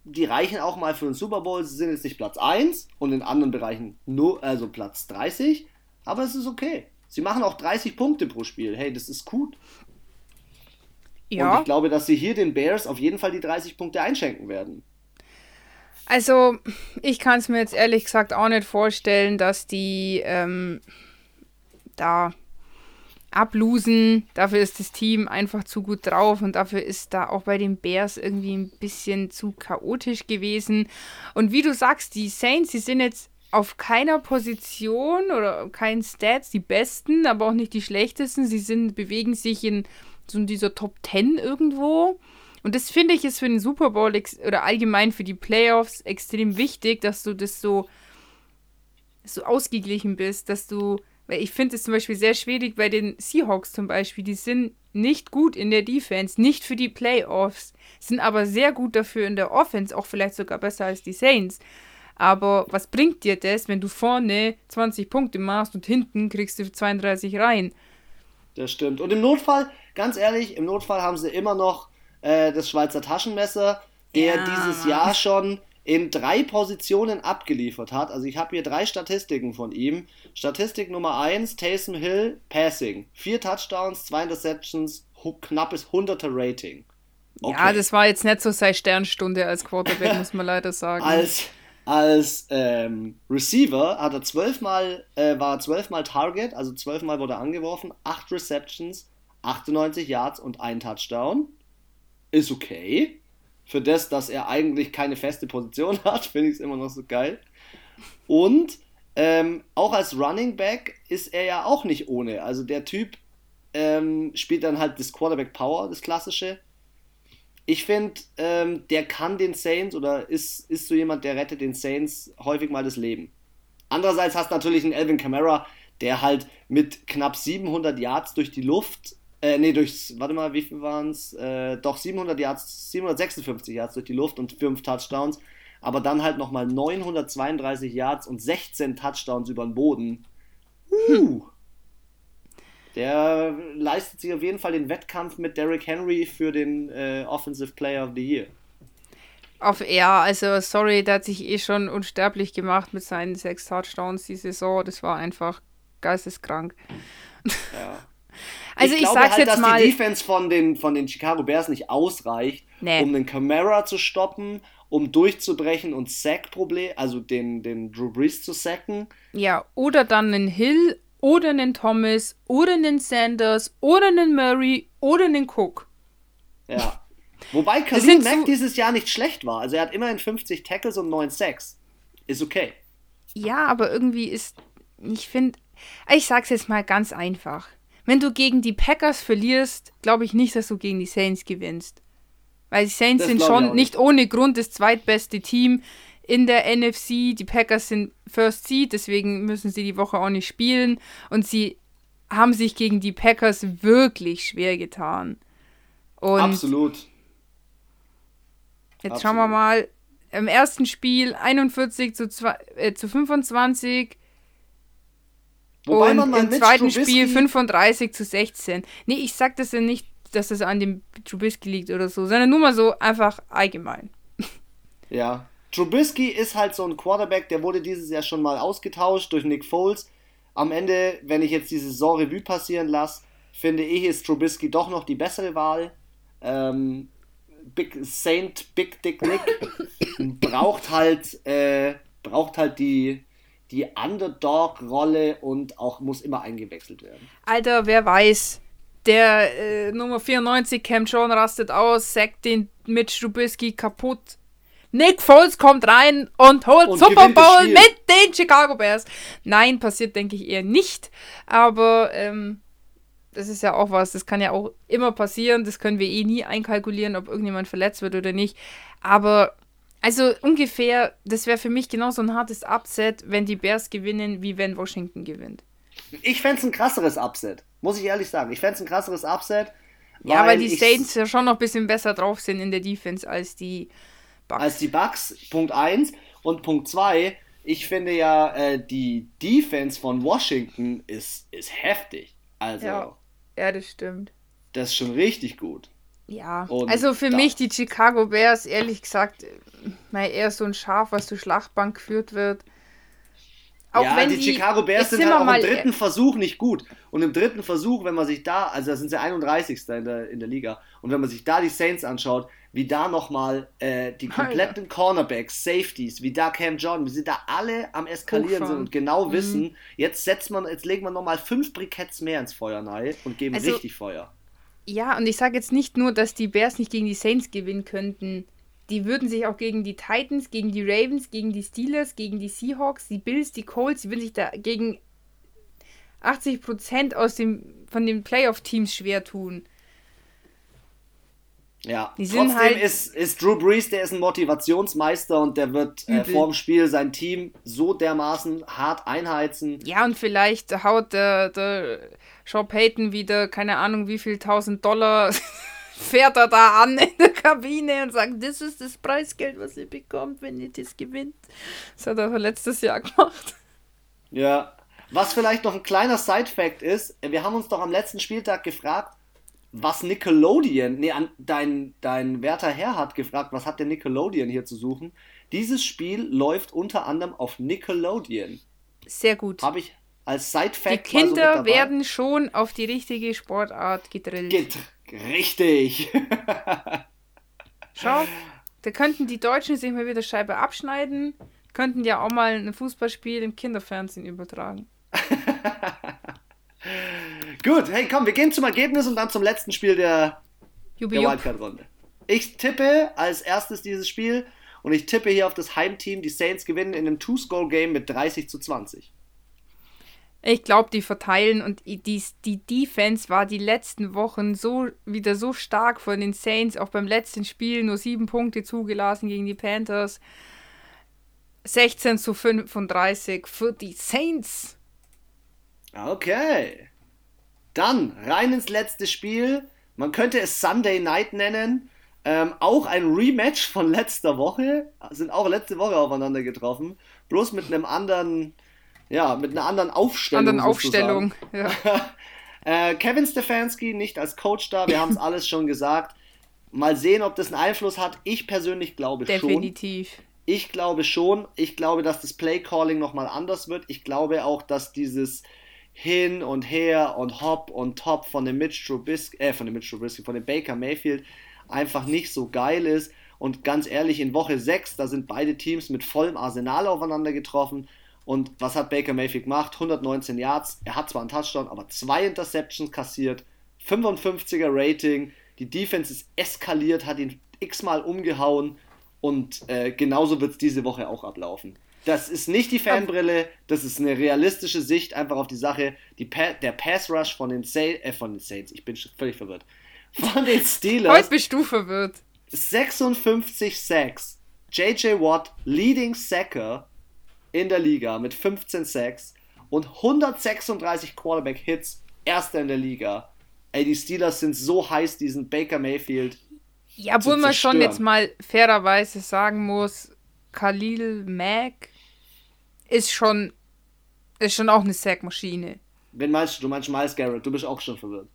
die reichen auch mal für einen Super Bowl. Sie sind jetzt nicht Platz 1 und in anderen Bereichen nur, also Platz 30, aber es ist okay. Sie machen auch 30 Punkte pro Spiel. Hey, das ist gut. Ja. Und ich glaube, dass sie hier den Bears auf jeden Fall die 30 Punkte einschenken werden. Also, ich kann es mir jetzt ehrlich gesagt auch nicht vorstellen, dass die ähm, da ablosen. Dafür ist das Team einfach zu gut drauf und dafür ist da auch bei den Bears irgendwie ein bisschen zu chaotisch gewesen. Und wie du sagst, die Saints, die sind jetzt auf keiner Position oder keinen Stats die besten, aber auch nicht die schlechtesten. Sie sind, bewegen sich in so dieser Top 10 irgendwo. Und das finde ich ist für den Super Bowl oder allgemein für die Playoffs extrem wichtig, dass du das so, so ausgeglichen bist, dass du, weil ich finde es zum Beispiel sehr schwierig bei den Seahawks zum Beispiel, die sind nicht gut in der Defense, nicht für die Playoffs, sind aber sehr gut dafür in der Offense, auch vielleicht sogar besser als die Saints. Aber was bringt dir das, wenn du vorne 20 Punkte machst und hinten kriegst du 32 rein? Das stimmt. Und im Notfall, ganz ehrlich, im Notfall haben sie immer noch äh, das Schweizer Taschenmesser, der ja. dieses Jahr schon in drei Positionen abgeliefert hat. Also ich habe hier drei Statistiken von ihm. Statistik Nummer 1, Taysom Hill, Passing. Vier Touchdowns, zwei Interceptions, knappes 100er Rating. Okay. Ja, das war jetzt nicht so seine Sternstunde als Quarterback, muss man leider sagen. Als, als ähm, Receiver hat er zwölfmal, äh, war zwölfmal Target, also zwölfmal wurde er angeworfen, acht Receptions, 98 Yards und ein Touchdown. Ist okay. Für das, dass er eigentlich keine feste Position hat, finde ich es immer noch so geil. Und ähm, auch als Running Back ist er ja auch nicht ohne. Also der Typ ähm, spielt dann halt das Quarterback Power, das klassische ich finde, ähm, der kann den Saints oder ist, ist so jemand, der rettet den Saints häufig mal das Leben. Andererseits hast du natürlich einen Elvin Kamara, der halt mit knapp 700 Yards durch die Luft, äh, nee, durch, warte mal, wie viel waren es? Äh, doch 700 Yards, 756 Yards durch die Luft und 5 Touchdowns, aber dann halt nochmal 932 Yards und 16 Touchdowns über den Boden. Uh, der leistet sich auf jeden Fall den Wettkampf mit Derrick Henry für den äh, Offensive Player of the Year. Auf ja, also sorry, der hat sich eh schon unsterblich gemacht mit seinen sechs Touchdowns die Saison. Das war einfach geisteskrank. Ja. Also ich, ich, glaube sag's halt, jetzt dass mal. die Defense von den, von den Chicago Bears nicht ausreicht, Nee. um den Camara zu stoppen, um durchzubrechen und Sack-Problem, also den, den Drew Brees zu sacken. Ja, oder dann einen Hill oder einen Thomas oder einen Sanders oder einen Murray oder einen Cook. Ja. Wobei Khalil Mack so- dieses Jahr nicht schlecht war. Also er hat immerhin 50 Tackles und 9 Sacks. Ist okay. Ja, aber irgendwie ist, ich finde, ich sag's jetzt mal ganz einfach. Wenn du gegen die Packers verlierst, glaube ich nicht, dass du gegen die Saints gewinnst. Weil die Saints Das sind schon nicht ohne Grund das zweitbeste Team in der NFC. Die Packers sind First Seed, deswegen müssen sie die Woche auch nicht spielen. Und sie haben sich gegen die Packers wirklich schwer getan. Und Absolut. Jetzt schauen wir Absolut. mal. Im ersten Spiel 41 zu, zwei, äh, zu 25 Wobei und man mal im zweiten Trubisky- Spiel 35 zu 16. Nee, ich sag das ja nicht, dass das an dem Trubisky liegt oder so, sondern nur mal so einfach allgemein. Ja. Trubisky ist halt so ein Quarterback, der wurde dieses Jahr schon mal ausgetauscht durch Nick Foles. Am Ende, wenn ich jetzt die Saison Revue passieren lasse, finde ich, ist Trubisky doch noch die bessere Wahl. Ähm, Big Saint Big Dick Nick braucht halt, äh, braucht halt die, die Underdog-Rolle und auch muss immer eingewechselt werden. Alter, wer weiß. Der äh, Nummer 94, Cam John, rastet aus, sackt den Mitch Trubisky kaputt. Nick Foles kommt rein und holt Und Super Bowl mit den Chicago Bears. Nein, passiert, denke ich, eher nicht. Aber ähm, das ist ja auch was, das kann ja auch immer passieren. Das können wir eh nie einkalkulieren, ob irgendjemand verletzt wird oder nicht. Aber also ungefähr, das wäre für mich genauso ein hartes Upset, wenn die Bears gewinnen, wie wenn Washington gewinnt. Ich fände es ein krasseres Upset, muss ich ehrlich sagen. Ich fände es ein krasseres Upset. Ja, weil die Saints ja schon noch ein bisschen besser drauf sind in der Defense als die Bucks. als die Bucks, Punkt 1. Und Punkt 2, ich finde ja, äh, die Defense von Washington ist, ist heftig. Also, Ja. ja, das stimmt. das ist schon richtig gut. Ja, Und also für da- mich die Chicago Bears, ehrlich gesagt, äh, mal eher so ein Schaf, was zur Schlachtbank geführt wird. Auch ja, wenn die, Chicago Bears sind sind halt auch im dritten Versuch nicht gut. Und im dritten Versuch, wenn man sich da, also da sind sie 31. in der, in der Liga, und wenn man sich da die Saints anschaut, wie da nochmal äh, die kompletten Cornerbacks, Safeties, wie da Cam Jordan, wie sie da alle am Eskalieren Hochfahren. sind und genau Mhm. wissen, jetzt setzt man, jetzt legen wir nochmal fünf Briketts mehr ins Feuer rein und geben Also- richtig Feuer. Ja, und ich sage jetzt nicht nur, dass die Bears nicht gegen die Saints gewinnen könnten. Die würden sich auch gegen die Titans, gegen die Ravens, gegen die Steelers, gegen die Seahawks, die Bills, die Colts, die würden sich da gegen 80% aus dem, von den Playoff-Teams schwer tun. Ja, trotzdem halt- ist, ist Drew Brees, der ist ein Motivationsmeister und der wird äh, vorm Spiel sein Team so dermaßen hart einheizen. Ja, und vielleicht haut der, der Sean Payton wieder, keine Ahnung, wie viel tausend Dollar fährt er da an in der Kabine und sagt, das ist das Preisgeld, was ihr bekommt, wenn ihr das gewinnt. Das hat er letztes Jahr gemacht. Ja. Was vielleicht noch ein kleiner Side-Fact ist, wir haben uns doch am letzten Spieltag gefragt, was Nickelodeon, nee, an, dein, dein werter Herr hat gefragt, was hat der Nickelodeon hier zu suchen? Dieses Spiel läuft unter anderem auf Nickelodeon. Sehr gut. Habe ich als Side-Fact Die Kinder werden schon auf die richtige Sportart gedrillt. Get richtig. Schau, da könnten die Deutschen sich mal wieder Scheibe abschneiden, könnten ja auch mal ein Fußballspiel im Kinderfernsehen übertragen. Gut, hey, komm, wir gehen zum Ergebnis und dann zum letzten Spiel der, Jubi, der. Wildcard-Runde. Ich tippe als erstes dieses Spiel und ich tippe hier auf das Heimteam. Die Saints gewinnen in einem Two-Score-Game mit 30 zu 20. Ich glaube, die verteilen und die, die Defense war die letzten Wochen so wieder so stark von den Saints, auch beim letzten Spiel nur sieben Punkte zugelassen gegen die Panthers. 16 zu 35 für die Saints. Okay. Dann rein ins letzte Spiel. Man könnte es Sunday Night nennen. Ähm, auch ein Rematch von letzter Woche. Sind auch letzte Woche aufeinander getroffen. Bloß mit einem anderen, ja, mit einer anderen Aufstellung. Anderen. Aufstellung. Ja. Äh, Kevin Stefanski nicht als Coach da, wir haben es alles schon gesagt. Mal sehen, ob das einen Einfluss hat. Ich persönlich glaube Definitiv. schon. Definitiv. Ich glaube schon. Ich glaube, dass das Play-Calling nochmal anders wird. Ich glaube auch, dass dieses hin und her und hopp und top von dem Mitch Trubisky, äh, von dem Mitch Trubisky, von dem Baker Mayfield einfach nicht so geil ist. Und ganz ehrlich, in Woche 6, da sind beide Teams mit vollem Arsenal aufeinander getroffen. Und was hat Baker Mayfield gemacht? 119 Yards. Er hat zwar einen Touchdown, aber zwei Interceptions kassiert. 55er Rating. Die Defense ist eskaliert, hat ihn x-mal umgehauen. Und äh, genauso wird es diese Woche auch ablaufen. Das ist nicht die Fanbrille, das ist eine realistische Sicht einfach auf die Sache. Die pa der Pass Rush von den, Sa äh, von den Saints, ich bin völlig verwirrt. Von den Steelers. Heute bist du verwirrt. 56 Sacks. JJ Watt, Leading Sacker in der Liga mit 15 Sacks und 136 Quarterback Hits, erster in der Liga. Ey, die Steelers sind so heiß, diesen Baker Mayfield. Ja, obwohl man schon jetzt mal fairerweise sagen muss, Khalil Mack ist schon, ist schon auch eine Sackmaschine. Wen meinst du? Du meinst Miles Garrett, du bist auch schon verwirrt.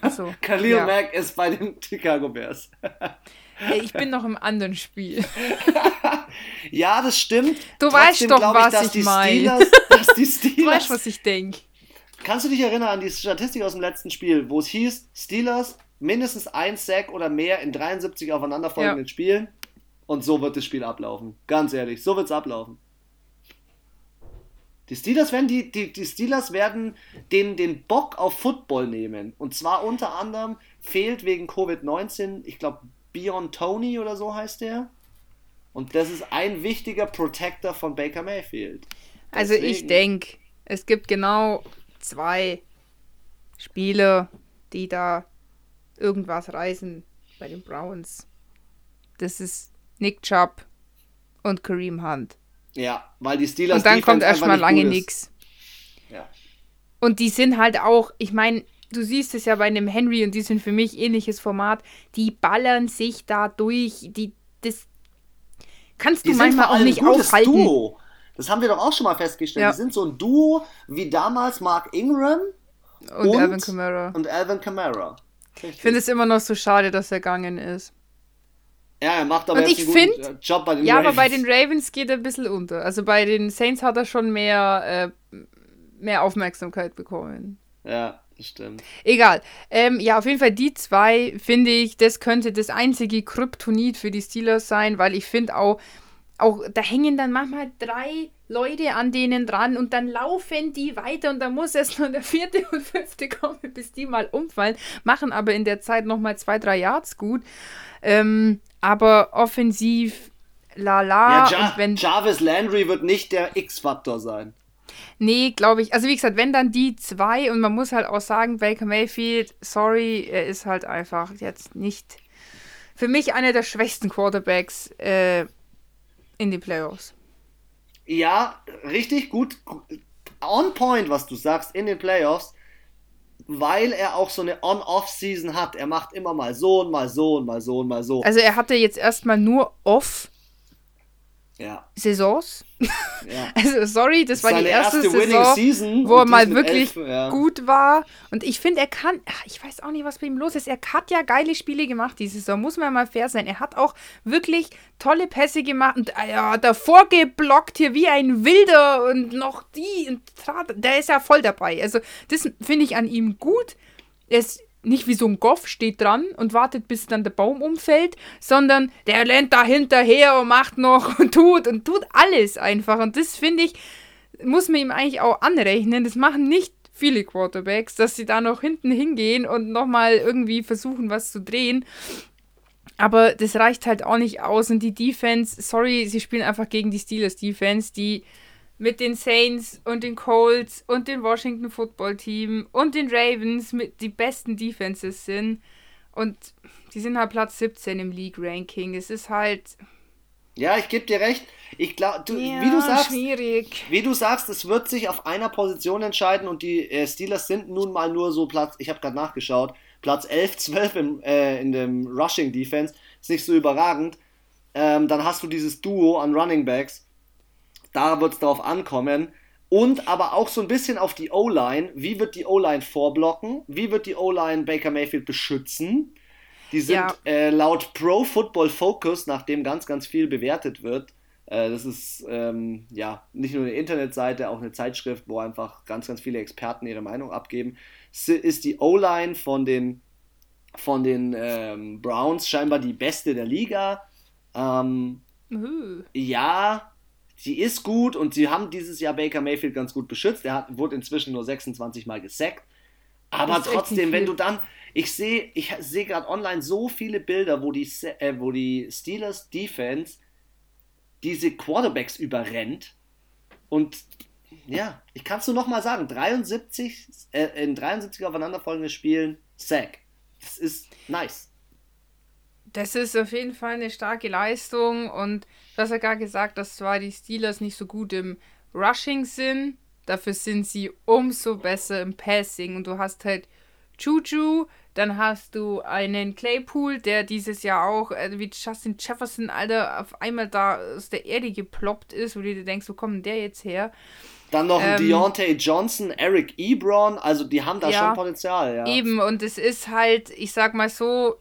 Achso. Khalil ja. Mack ist bei den Chicago Bears. ich bin noch im anderen Spiel. ja, das stimmt. Du Trotzdem weißt doch, was ich, ich meine. du weißt, was ich denke. Kannst du dich erinnern an die Statistik aus dem letzten Spiel, wo es hieß, Steelers mindestens ein Sack oder mehr in 73 aufeinanderfolgenden ja. Spielen? Und so wird das Spiel ablaufen. Ganz ehrlich, so wird es ablaufen. Die Steelers werden, die, die, die Steelers werden den, den Bock auf Football nehmen. Und zwar unter anderem fehlt wegen Covid-19, ich glaube, Beyond Tony oder so heißt der. Und das ist ein wichtiger Protector von Baker Mayfield. Deswegen. Also ich denke, es gibt genau zwei Spiele, die da irgendwas reißen bei den Browns. Das ist Nick Chubb und Kareem Hunt. Ja, weil die Steelers. Und dann Defense kommt erstmal lange nichts. Ja. Und die sind halt auch, ich meine, du siehst es ja bei einem Henry und die sind für mich ähnliches Format. Die ballern sich da durch. Die, das kannst du die manchmal auch nicht aufhalten. Duo. Das haben wir doch auch schon mal festgestellt. Ja. Die sind so ein Duo wie damals Mark Ingram und, und Alvin Kamara. Und Alvin Kamara. Ich finde es immer noch so schade, dass er gegangen ist. Ja, er macht aber und jetzt einen guten Job bei den ja, Ravens. Ja, aber bei den Ravens geht er ein bisschen unter. Also bei den Saints hat er schon mehr, äh, mehr Aufmerksamkeit bekommen. Ja, stimmt. Egal. Ähm, ja, auf jeden Fall die zwei, finde ich, das könnte das einzige Kryptonit für die Steelers sein, weil ich finde auch, auch, da hängen dann manchmal drei Leute an denen dran und dann laufen die weiter und dann muss erst noch der vierte und fünfte kommen, bis die mal umfallen, machen aber in der Zeit nochmal zwei, drei Yards gut. Ähm, aber offensiv lala. Ja, ja wenn Jarvis Landry wird nicht der X-Faktor sein. Nee, glaube ich. Also wie gesagt, wenn dann die zwei und man muss halt auch sagen, Baker Mayfield, sorry, er ist halt einfach jetzt nicht für mich einer der schwächsten Quarterbacks äh, in den Playoffs. Ja, richtig gut. On point, was du sagst, in den Playoffs weil er auch so eine On-Off-Season hat. Er macht immer mal so und mal so und mal so und mal so. Also er hatte jetzt erstmal nur Off ja. Saisons. Ja. Also sorry, das, war die erste, erste Saison, Season wo er mal wirklich elf, ja. gut war. Und ich finde, er kann, ich weiß auch nicht, was bei ihm los ist. Er hat ja geile Spiele gemacht diese Saison, muss man mal fair sein. Er hat auch wirklich tolle Pässe gemacht und ah ja, davor geblockt hier wie ein Wilder und noch die und der ist ja voll dabei. Also das finde ich an ihm gut. Er ist nicht wie so ein Goff steht dran und wartet, bis dann der Baum umfällt, sondern der rennt da hinterher und macht noch und tut und tut alles einfach. Und das finde ich, muss man ihm eigentlich auch anrechnen. Das machen nicht viele Quarterbacks, dass sie da noch hinten hingehen und nochmal irgendwie versuchen, was zu drehen. Aber das reicht halt auch nicht aus. Und die Defense, sorry, sie spielen einfach gegen die Steelers Defense, die mit den Saints und den Colts und dem Washington Football Team und den Ravens mit die besten Defenses sind. Und die sind halt Platz 17 im League Ranking. Es ist halt. Ja, ich gebe dir recht. Ich glaube, ja, wie du sagst, schwierig. wie du sagst, es wird sich auf einer Position entscheiden und die äh, Steelers sind nun mal nur so Platz, ich habe gerade nachgeschaut, Platz 11, 12 im, äh, in dem Rushing Defense, ist nicht so überragend. Ähm, dann hast du dieses Duo an Running Backs da wird es darauf ankommen. Und aber auch so ein bisschen auf die O-Line. Wie wird die O-Line vorblocken? Wie wird die O-Line Baker Mayfield beschützen? Die sind ja. äh, laut Pro Football Focus, nachdem ganz, ganz viel bewertet wird, äh, das ist ähm, ja nicht nur eine Internetseite, auch eine Zeitschrift, wo einfach ganz, ganz viele Experten ihre Meinung abgeben, ist die O-Line von den, von den ähm, Browns scheinbar die beste der Liga. Ähm, uh. Ja, sie ist gut und sie haben dieses Jahr Baker Mayfield ganz gut beschützt. Er hat, wurde inzwischen nur 26 Mal gesackt. Aber trotzdem, wenn du dann, ich sehe, ich sehe gerade online so viele Bilder, wo die, äh, wo die Steelers Defense diese Quarterbacks überrennt. Und ja, ich kann es nur nochmal sagen: 73, äh, in 73 aufeinanderfolgenden Spielen Sack. Das ist nice. Das ist auf jeden Fall eine starke Leistung und du hast ja gar gesagt, dass zwar die Steelers nicht so gut im Rushing sind, dafür sind sie umso besser im Passing und du hast halt Juju, dann hast du einen Claypool, der dieses Jahr auch, äh, wie Justin Jefferson, Alter, auf einmal da aus der Erde geploppt ist, wo du dir denkst, wo kommt denn der jetzt her? Dann noch ein ähm, Deontay Johnson, Eric Ebron, also die haben da ja, schon Potenzial, ja. Eben, und es ist halt, ich sag mal so,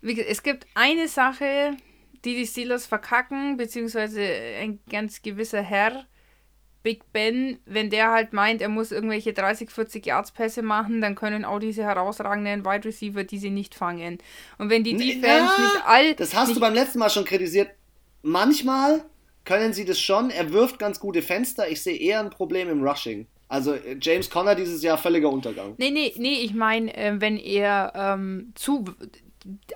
wie, es gibt eine Sache, die die Steelers verkacken, beziehungsweise ein ganz gewisser Herr, Big Ben, wenn der halt meint, er muss irgendwelche 30, 40 Yards Pässe machen, dann können auch diese herausragenden Wide Receiver diese nicht fangen. Und wenn die Defense ja, nicht all. Das hast du beim letzten Mal schon kritisiert. Manchmal können sie das schon. Er wirft ganz gute Fenster. Ich sehe eher ein Problem im Rushing. Also äh, James Conner dieses Jahr völliger Untergang. Nee, nee, nee, ich meine, äh, wenn er ähm, zu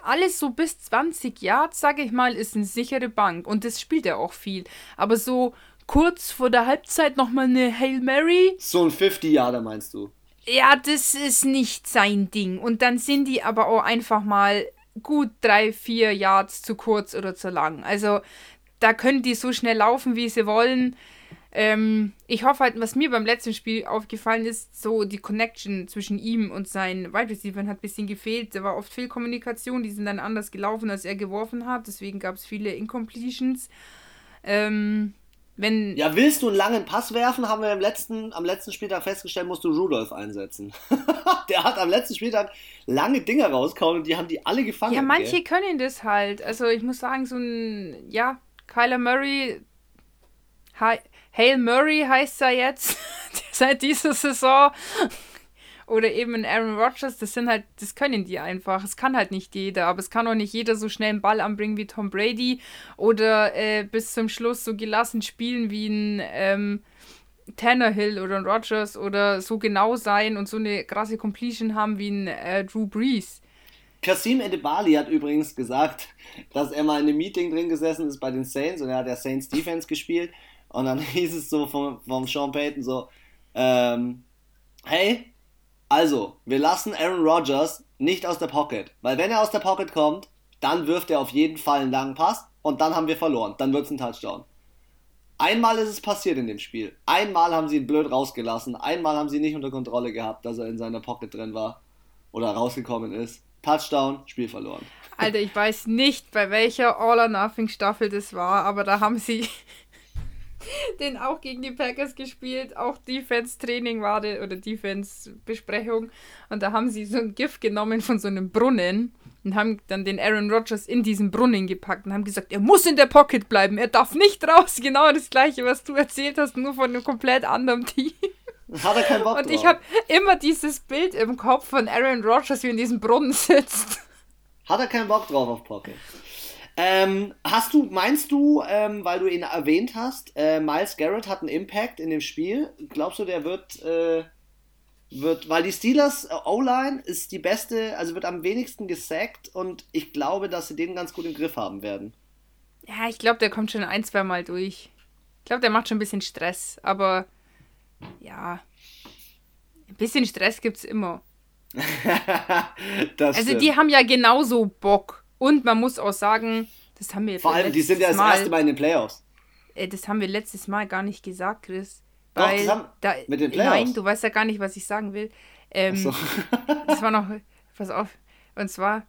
alles so bis 20 Yards, sage ich mal, ist eine sichere Bank und das spielt er auch viel. Aber so kurz vor der Halbzeit nochmal eine Hail Mary. So ein 50-Jahre meinst du? Ja, das ist nicht sein Ding. Und dann sind die aber auch einfach mal gut drei, vier Yards zu kurz oder zu lang. Also da können die so schnell laufen, wie sie wollen. Ähm, ich hoffe halt, was mir beim letzten Spiel aufgefallen ist, so die Connection zwischen ihm und seinen Wide Receivers hat ein bisschen gefehlt. Da war oft viel Kommunikation, die sind dann anders gelaufen, als er geworfen hat. Deswegen gab es viele Incompletions. Ähm, wenn ja, willst du einen langen Pass werfen, haben wir im letzten, am letzten Spieltag festgestellt, musst du Rudolf einsetzen. der hat am letzten Spieltag lange Dinge rausgehauen und die haben die alle gefangen. Ja, manche gell? können das halt. Also ich muss sagen, so ein, ja, Kyler Murray, Hail Murray heißt er jetzt seit dieser Saison oder eben ein Aaron Rodgers, das sind halt, das können die einfach. Es kann halt nicht jeder, aber es kann auch nicht jeder so schnell einen Ball anbringen wie Tom Brady oder äh, bis zum Schluss so gelassen spielen wie ein ähm, Tannehill oder ein Rodgers oder so genau sein und so eine krasse Completion haben wie ein äh, Drew Brees. Kasim Edebali hat übrigens gesagt, dass er mal in einem Meeting drin gesessen ist bei den Saints und er hat ja Saints Defense gespielt und dann hieß es so vom, vom Sean Payton so, ähm, hey, also, wir lassen Aaron Rodgers nicht aus der Pocket, weil wenn er aus der Pocket kommt, dann wirft er auf jeden Fall einen langen Pass und dann haben wir verloren. Dann wird es ein Touchdown. Einmal ist es passiert in dem Spiel. Einmal haben sie ihn blöd rausgelassen. Einmal haben sie nicht unter Kontrolle gehabt, dass er in seiner Pocket drin war oder rausgekommen ist. Touchdown, Spiel verloren. Alter, ich weiß nicht, bei welcher All or Nothing Staffel das war, aber da haben sie den auch gegen die Packers gespielt. Auch Defense-Training war das, oder Defense-Besprechung. Und da haben sie so ein Gift genommen von so einem Brunnen und haben dann den Aaron Rodgers in diesen Brunnen gepackt und haben gesagt, er muss in der Pocket bleiben, er darf nicht raus. Genau das gleiche, was du erzählt hast, nur von einem komplett anderen Team. Hat er keinen Bock Und ich habe immer dieses Bild im Kopf von Aaron Rodgers, wie in diesem Brunnen sitzt. Hat er keinen Bock drauf auf Pocket? Ähm, hast du, meinst du, ähm, weil du ihn erwähnt hast, äh, Miles Garrett hat einen Impact in dem Spiel? Glaubst du, der wird, äh, wird, weil die Steelers äh, O-Line ist die beste, also wird am wenigsten gesackt und ich glaube, dass sie den ganz gut im Griff haben werden. Ja, ich glaube, der kommt schon ein, zwei Mal durch. Ich glaube, der macht schon ein bisschen Stress, aber ja, ein bisschen Stress gibt es immer. also stimmt. die haben ja genauso Bock. Und man muss auch sagen, das haben wir Vor allem, die sind ja das Mal, erste Mal in den Playoffs. Äh, das haben wir letztes Mal gar nicht gesagt, Chris. Weil Doch, da, mit den Playoffs. Nein, du weißt ja gar nicht, was ich sagen will. Ähm, so. das war noch, pass auf. Und zwar,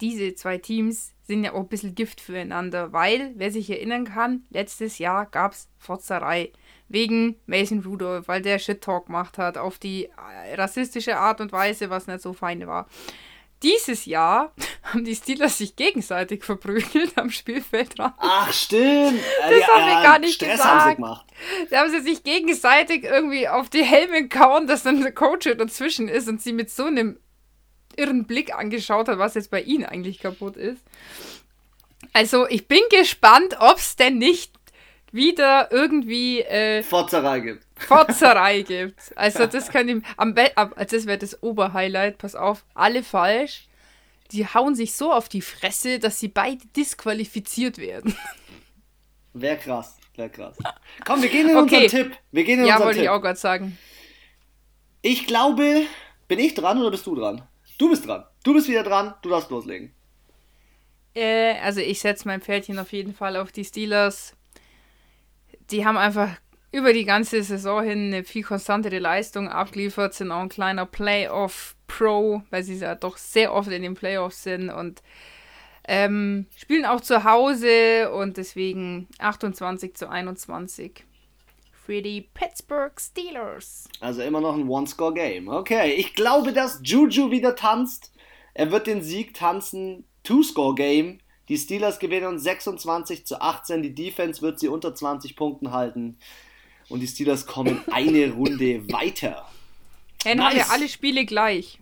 diese zwei Teams sind ja auch ein bisschen Gift füreinander, weil, wer sich erinnern kann, letztes Jahr gab es Fotzerei wegen Mason Rudolph, weil der Shit-Talk gemacht hat auf die rassistische Art und Weise, was nicht so fein war dieses Jahr haben die Steelers sich gegenseitig verprügelt am Spielfeldrand. Ach, stimmt. Das ja, haben wir gar nicht Stress gesagt. Haben sie gemacht. Da haben sie sich gegenseitig irgendwie auf die Helme gehauen, dass dann der Coach dazwischen ist und sie mit so einem irren Blick angeschaut hat, was jetzt bei ihnen eigentlich kaputt ist. Also, ich bin gespannt, ob es denn nicht wieder irgendwie äh, Fotzerei gibt. Fotzerei gibt. Also das kann ich am also das wäre das Oberhighlight, pass auf, alle falsch. Die hauen sich so auf die Fresse, dass sie beide disqualifiziert werden. Wäre krass, wäre krass. Komm, wir gehen in okay. unseren Tipp. Wir gehen in ja, wollte ich auch gerade sagen. Ich glaube, bin ich dran oder bist du dran? Du bist dran. Du bist wieder dran, du darfst loslegen. Äh, also ich setze mein Pferdchen auf jeden Fall auf die Steelers. Die haben einfach über die ganze Saison hin eine viel konstantere Leistung abgeliefert, sind auch ein kleiner Playoff-Pro, weil sie ja doch sehr oft in den Playoffs sind und ähm, spielen auch zu Hause und deswegen 28 zu 21 für die Pittsburgh Steelers. Also immer noch ein One-Score-Game. Okay, ich glaube, dass Juju wieder tanzt. Er wird den Sieg tanzen. Two-Score-Game. Die Steelers gewinnen 26 zu 18. Die Defense wird sie unter 20 Punkten halten und die Steelers kommen eine Runde weiter. Dann nice. haben wir alle Spiele gleich.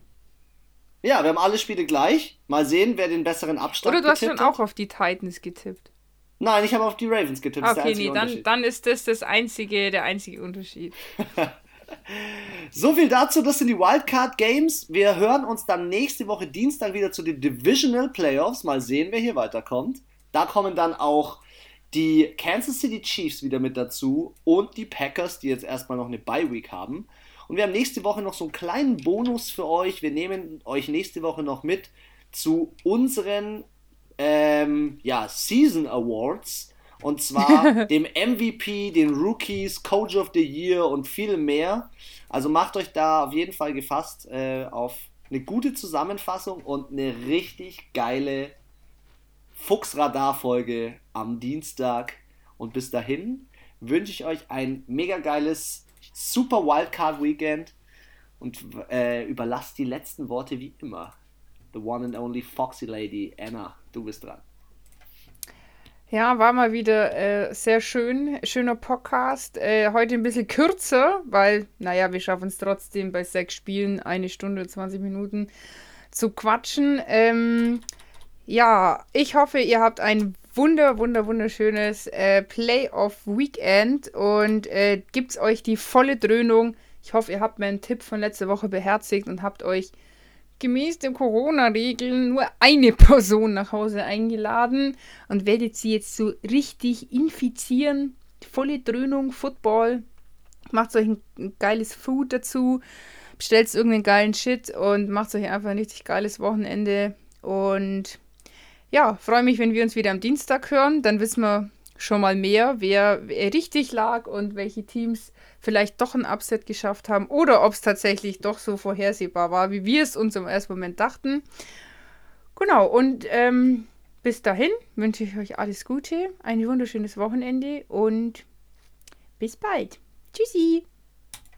Ja, wir haben alle Spiele gleich. Mal sehen, wer den besseren Abstand hat. Oder du hast schon auch auf die Titans getippt. Nein, ich habe auf die Ravens getippt. Okay, nee, dann, dann ist das das einzige, der einzige Unterschied. so viel dazu, das sind die Wildcard Games. Wir hören uns dann nächste Woche Dienstag wieder zu den Divisional Playoffs. Mal sehen, wer hier weiterkommt. Da kommen dann auch die Kansas City Chiefs wieder mit dazu und die Packers, die jetzt erstmal noch eine Bye Week haben. Und wir haben nächste Woche noch so einen kleinen Bonus für euch. Wir nehmen euch nächste Woche noch mit zu unseren ähm, ja, Season Awards. Und zwar dem MVP, den Rookies, Coach of the Year und viel mehr. Also macht euch da auf jeden Fall gefasst äh, auf eine gute Zusammenfassung und eine richtig geile Fuchsradar-Folge am Dienstag. Und bis dahin wünsche ich euch ein mega geiles Super Wildcard Weekend und äh, überlasst die letzten Worte wie immer. The one and only Foxy Lady, Anna, du bist dran. Ja, war mal wieder äh, sehr schön, schöner Podcast. Äh, heute ein bisschen kürzer, weil, naja, wir schaffen es trotzdem bei sechs Spielen eine Stunde, 20 Minuten zu quatschen. Ähm, ja, ich hoffe, ihr habt ein wunder, wunder, wunderschönes äh, Playoff-Weekend und äh, gibt euch die volle Dröhnung. Ich hoffe, ihr habt meinen Tipp von letzter Woche beherzigt und habt euch gemäß den Corona-Regeln nur eine Person nach Hause eingeladen und werdet sie jetzt so richtig infizieren. Volle Dröhnung, Football. Macht euch ein, ein geiles Food dazu. Bestellt irgendeinen geilen Shit und macht euch einfach ein richtig geiles Wochenende. Und ja, freue mich, wenn wir uns wieder am Dienstag hören. Dann wissen wir schon mal mehr, wer, wer richtig lag und welche Teams vielleicht doch ein Upset geschafft haben oder ob es tatsächlich doch so vorhersehbar war, wie wir es uns im ersten Moment dachten. Genau, und ähm, bis dahin wünsche ich euch alles Gute, ein wunderschönes Wochenende und bis bald. Tschüssi!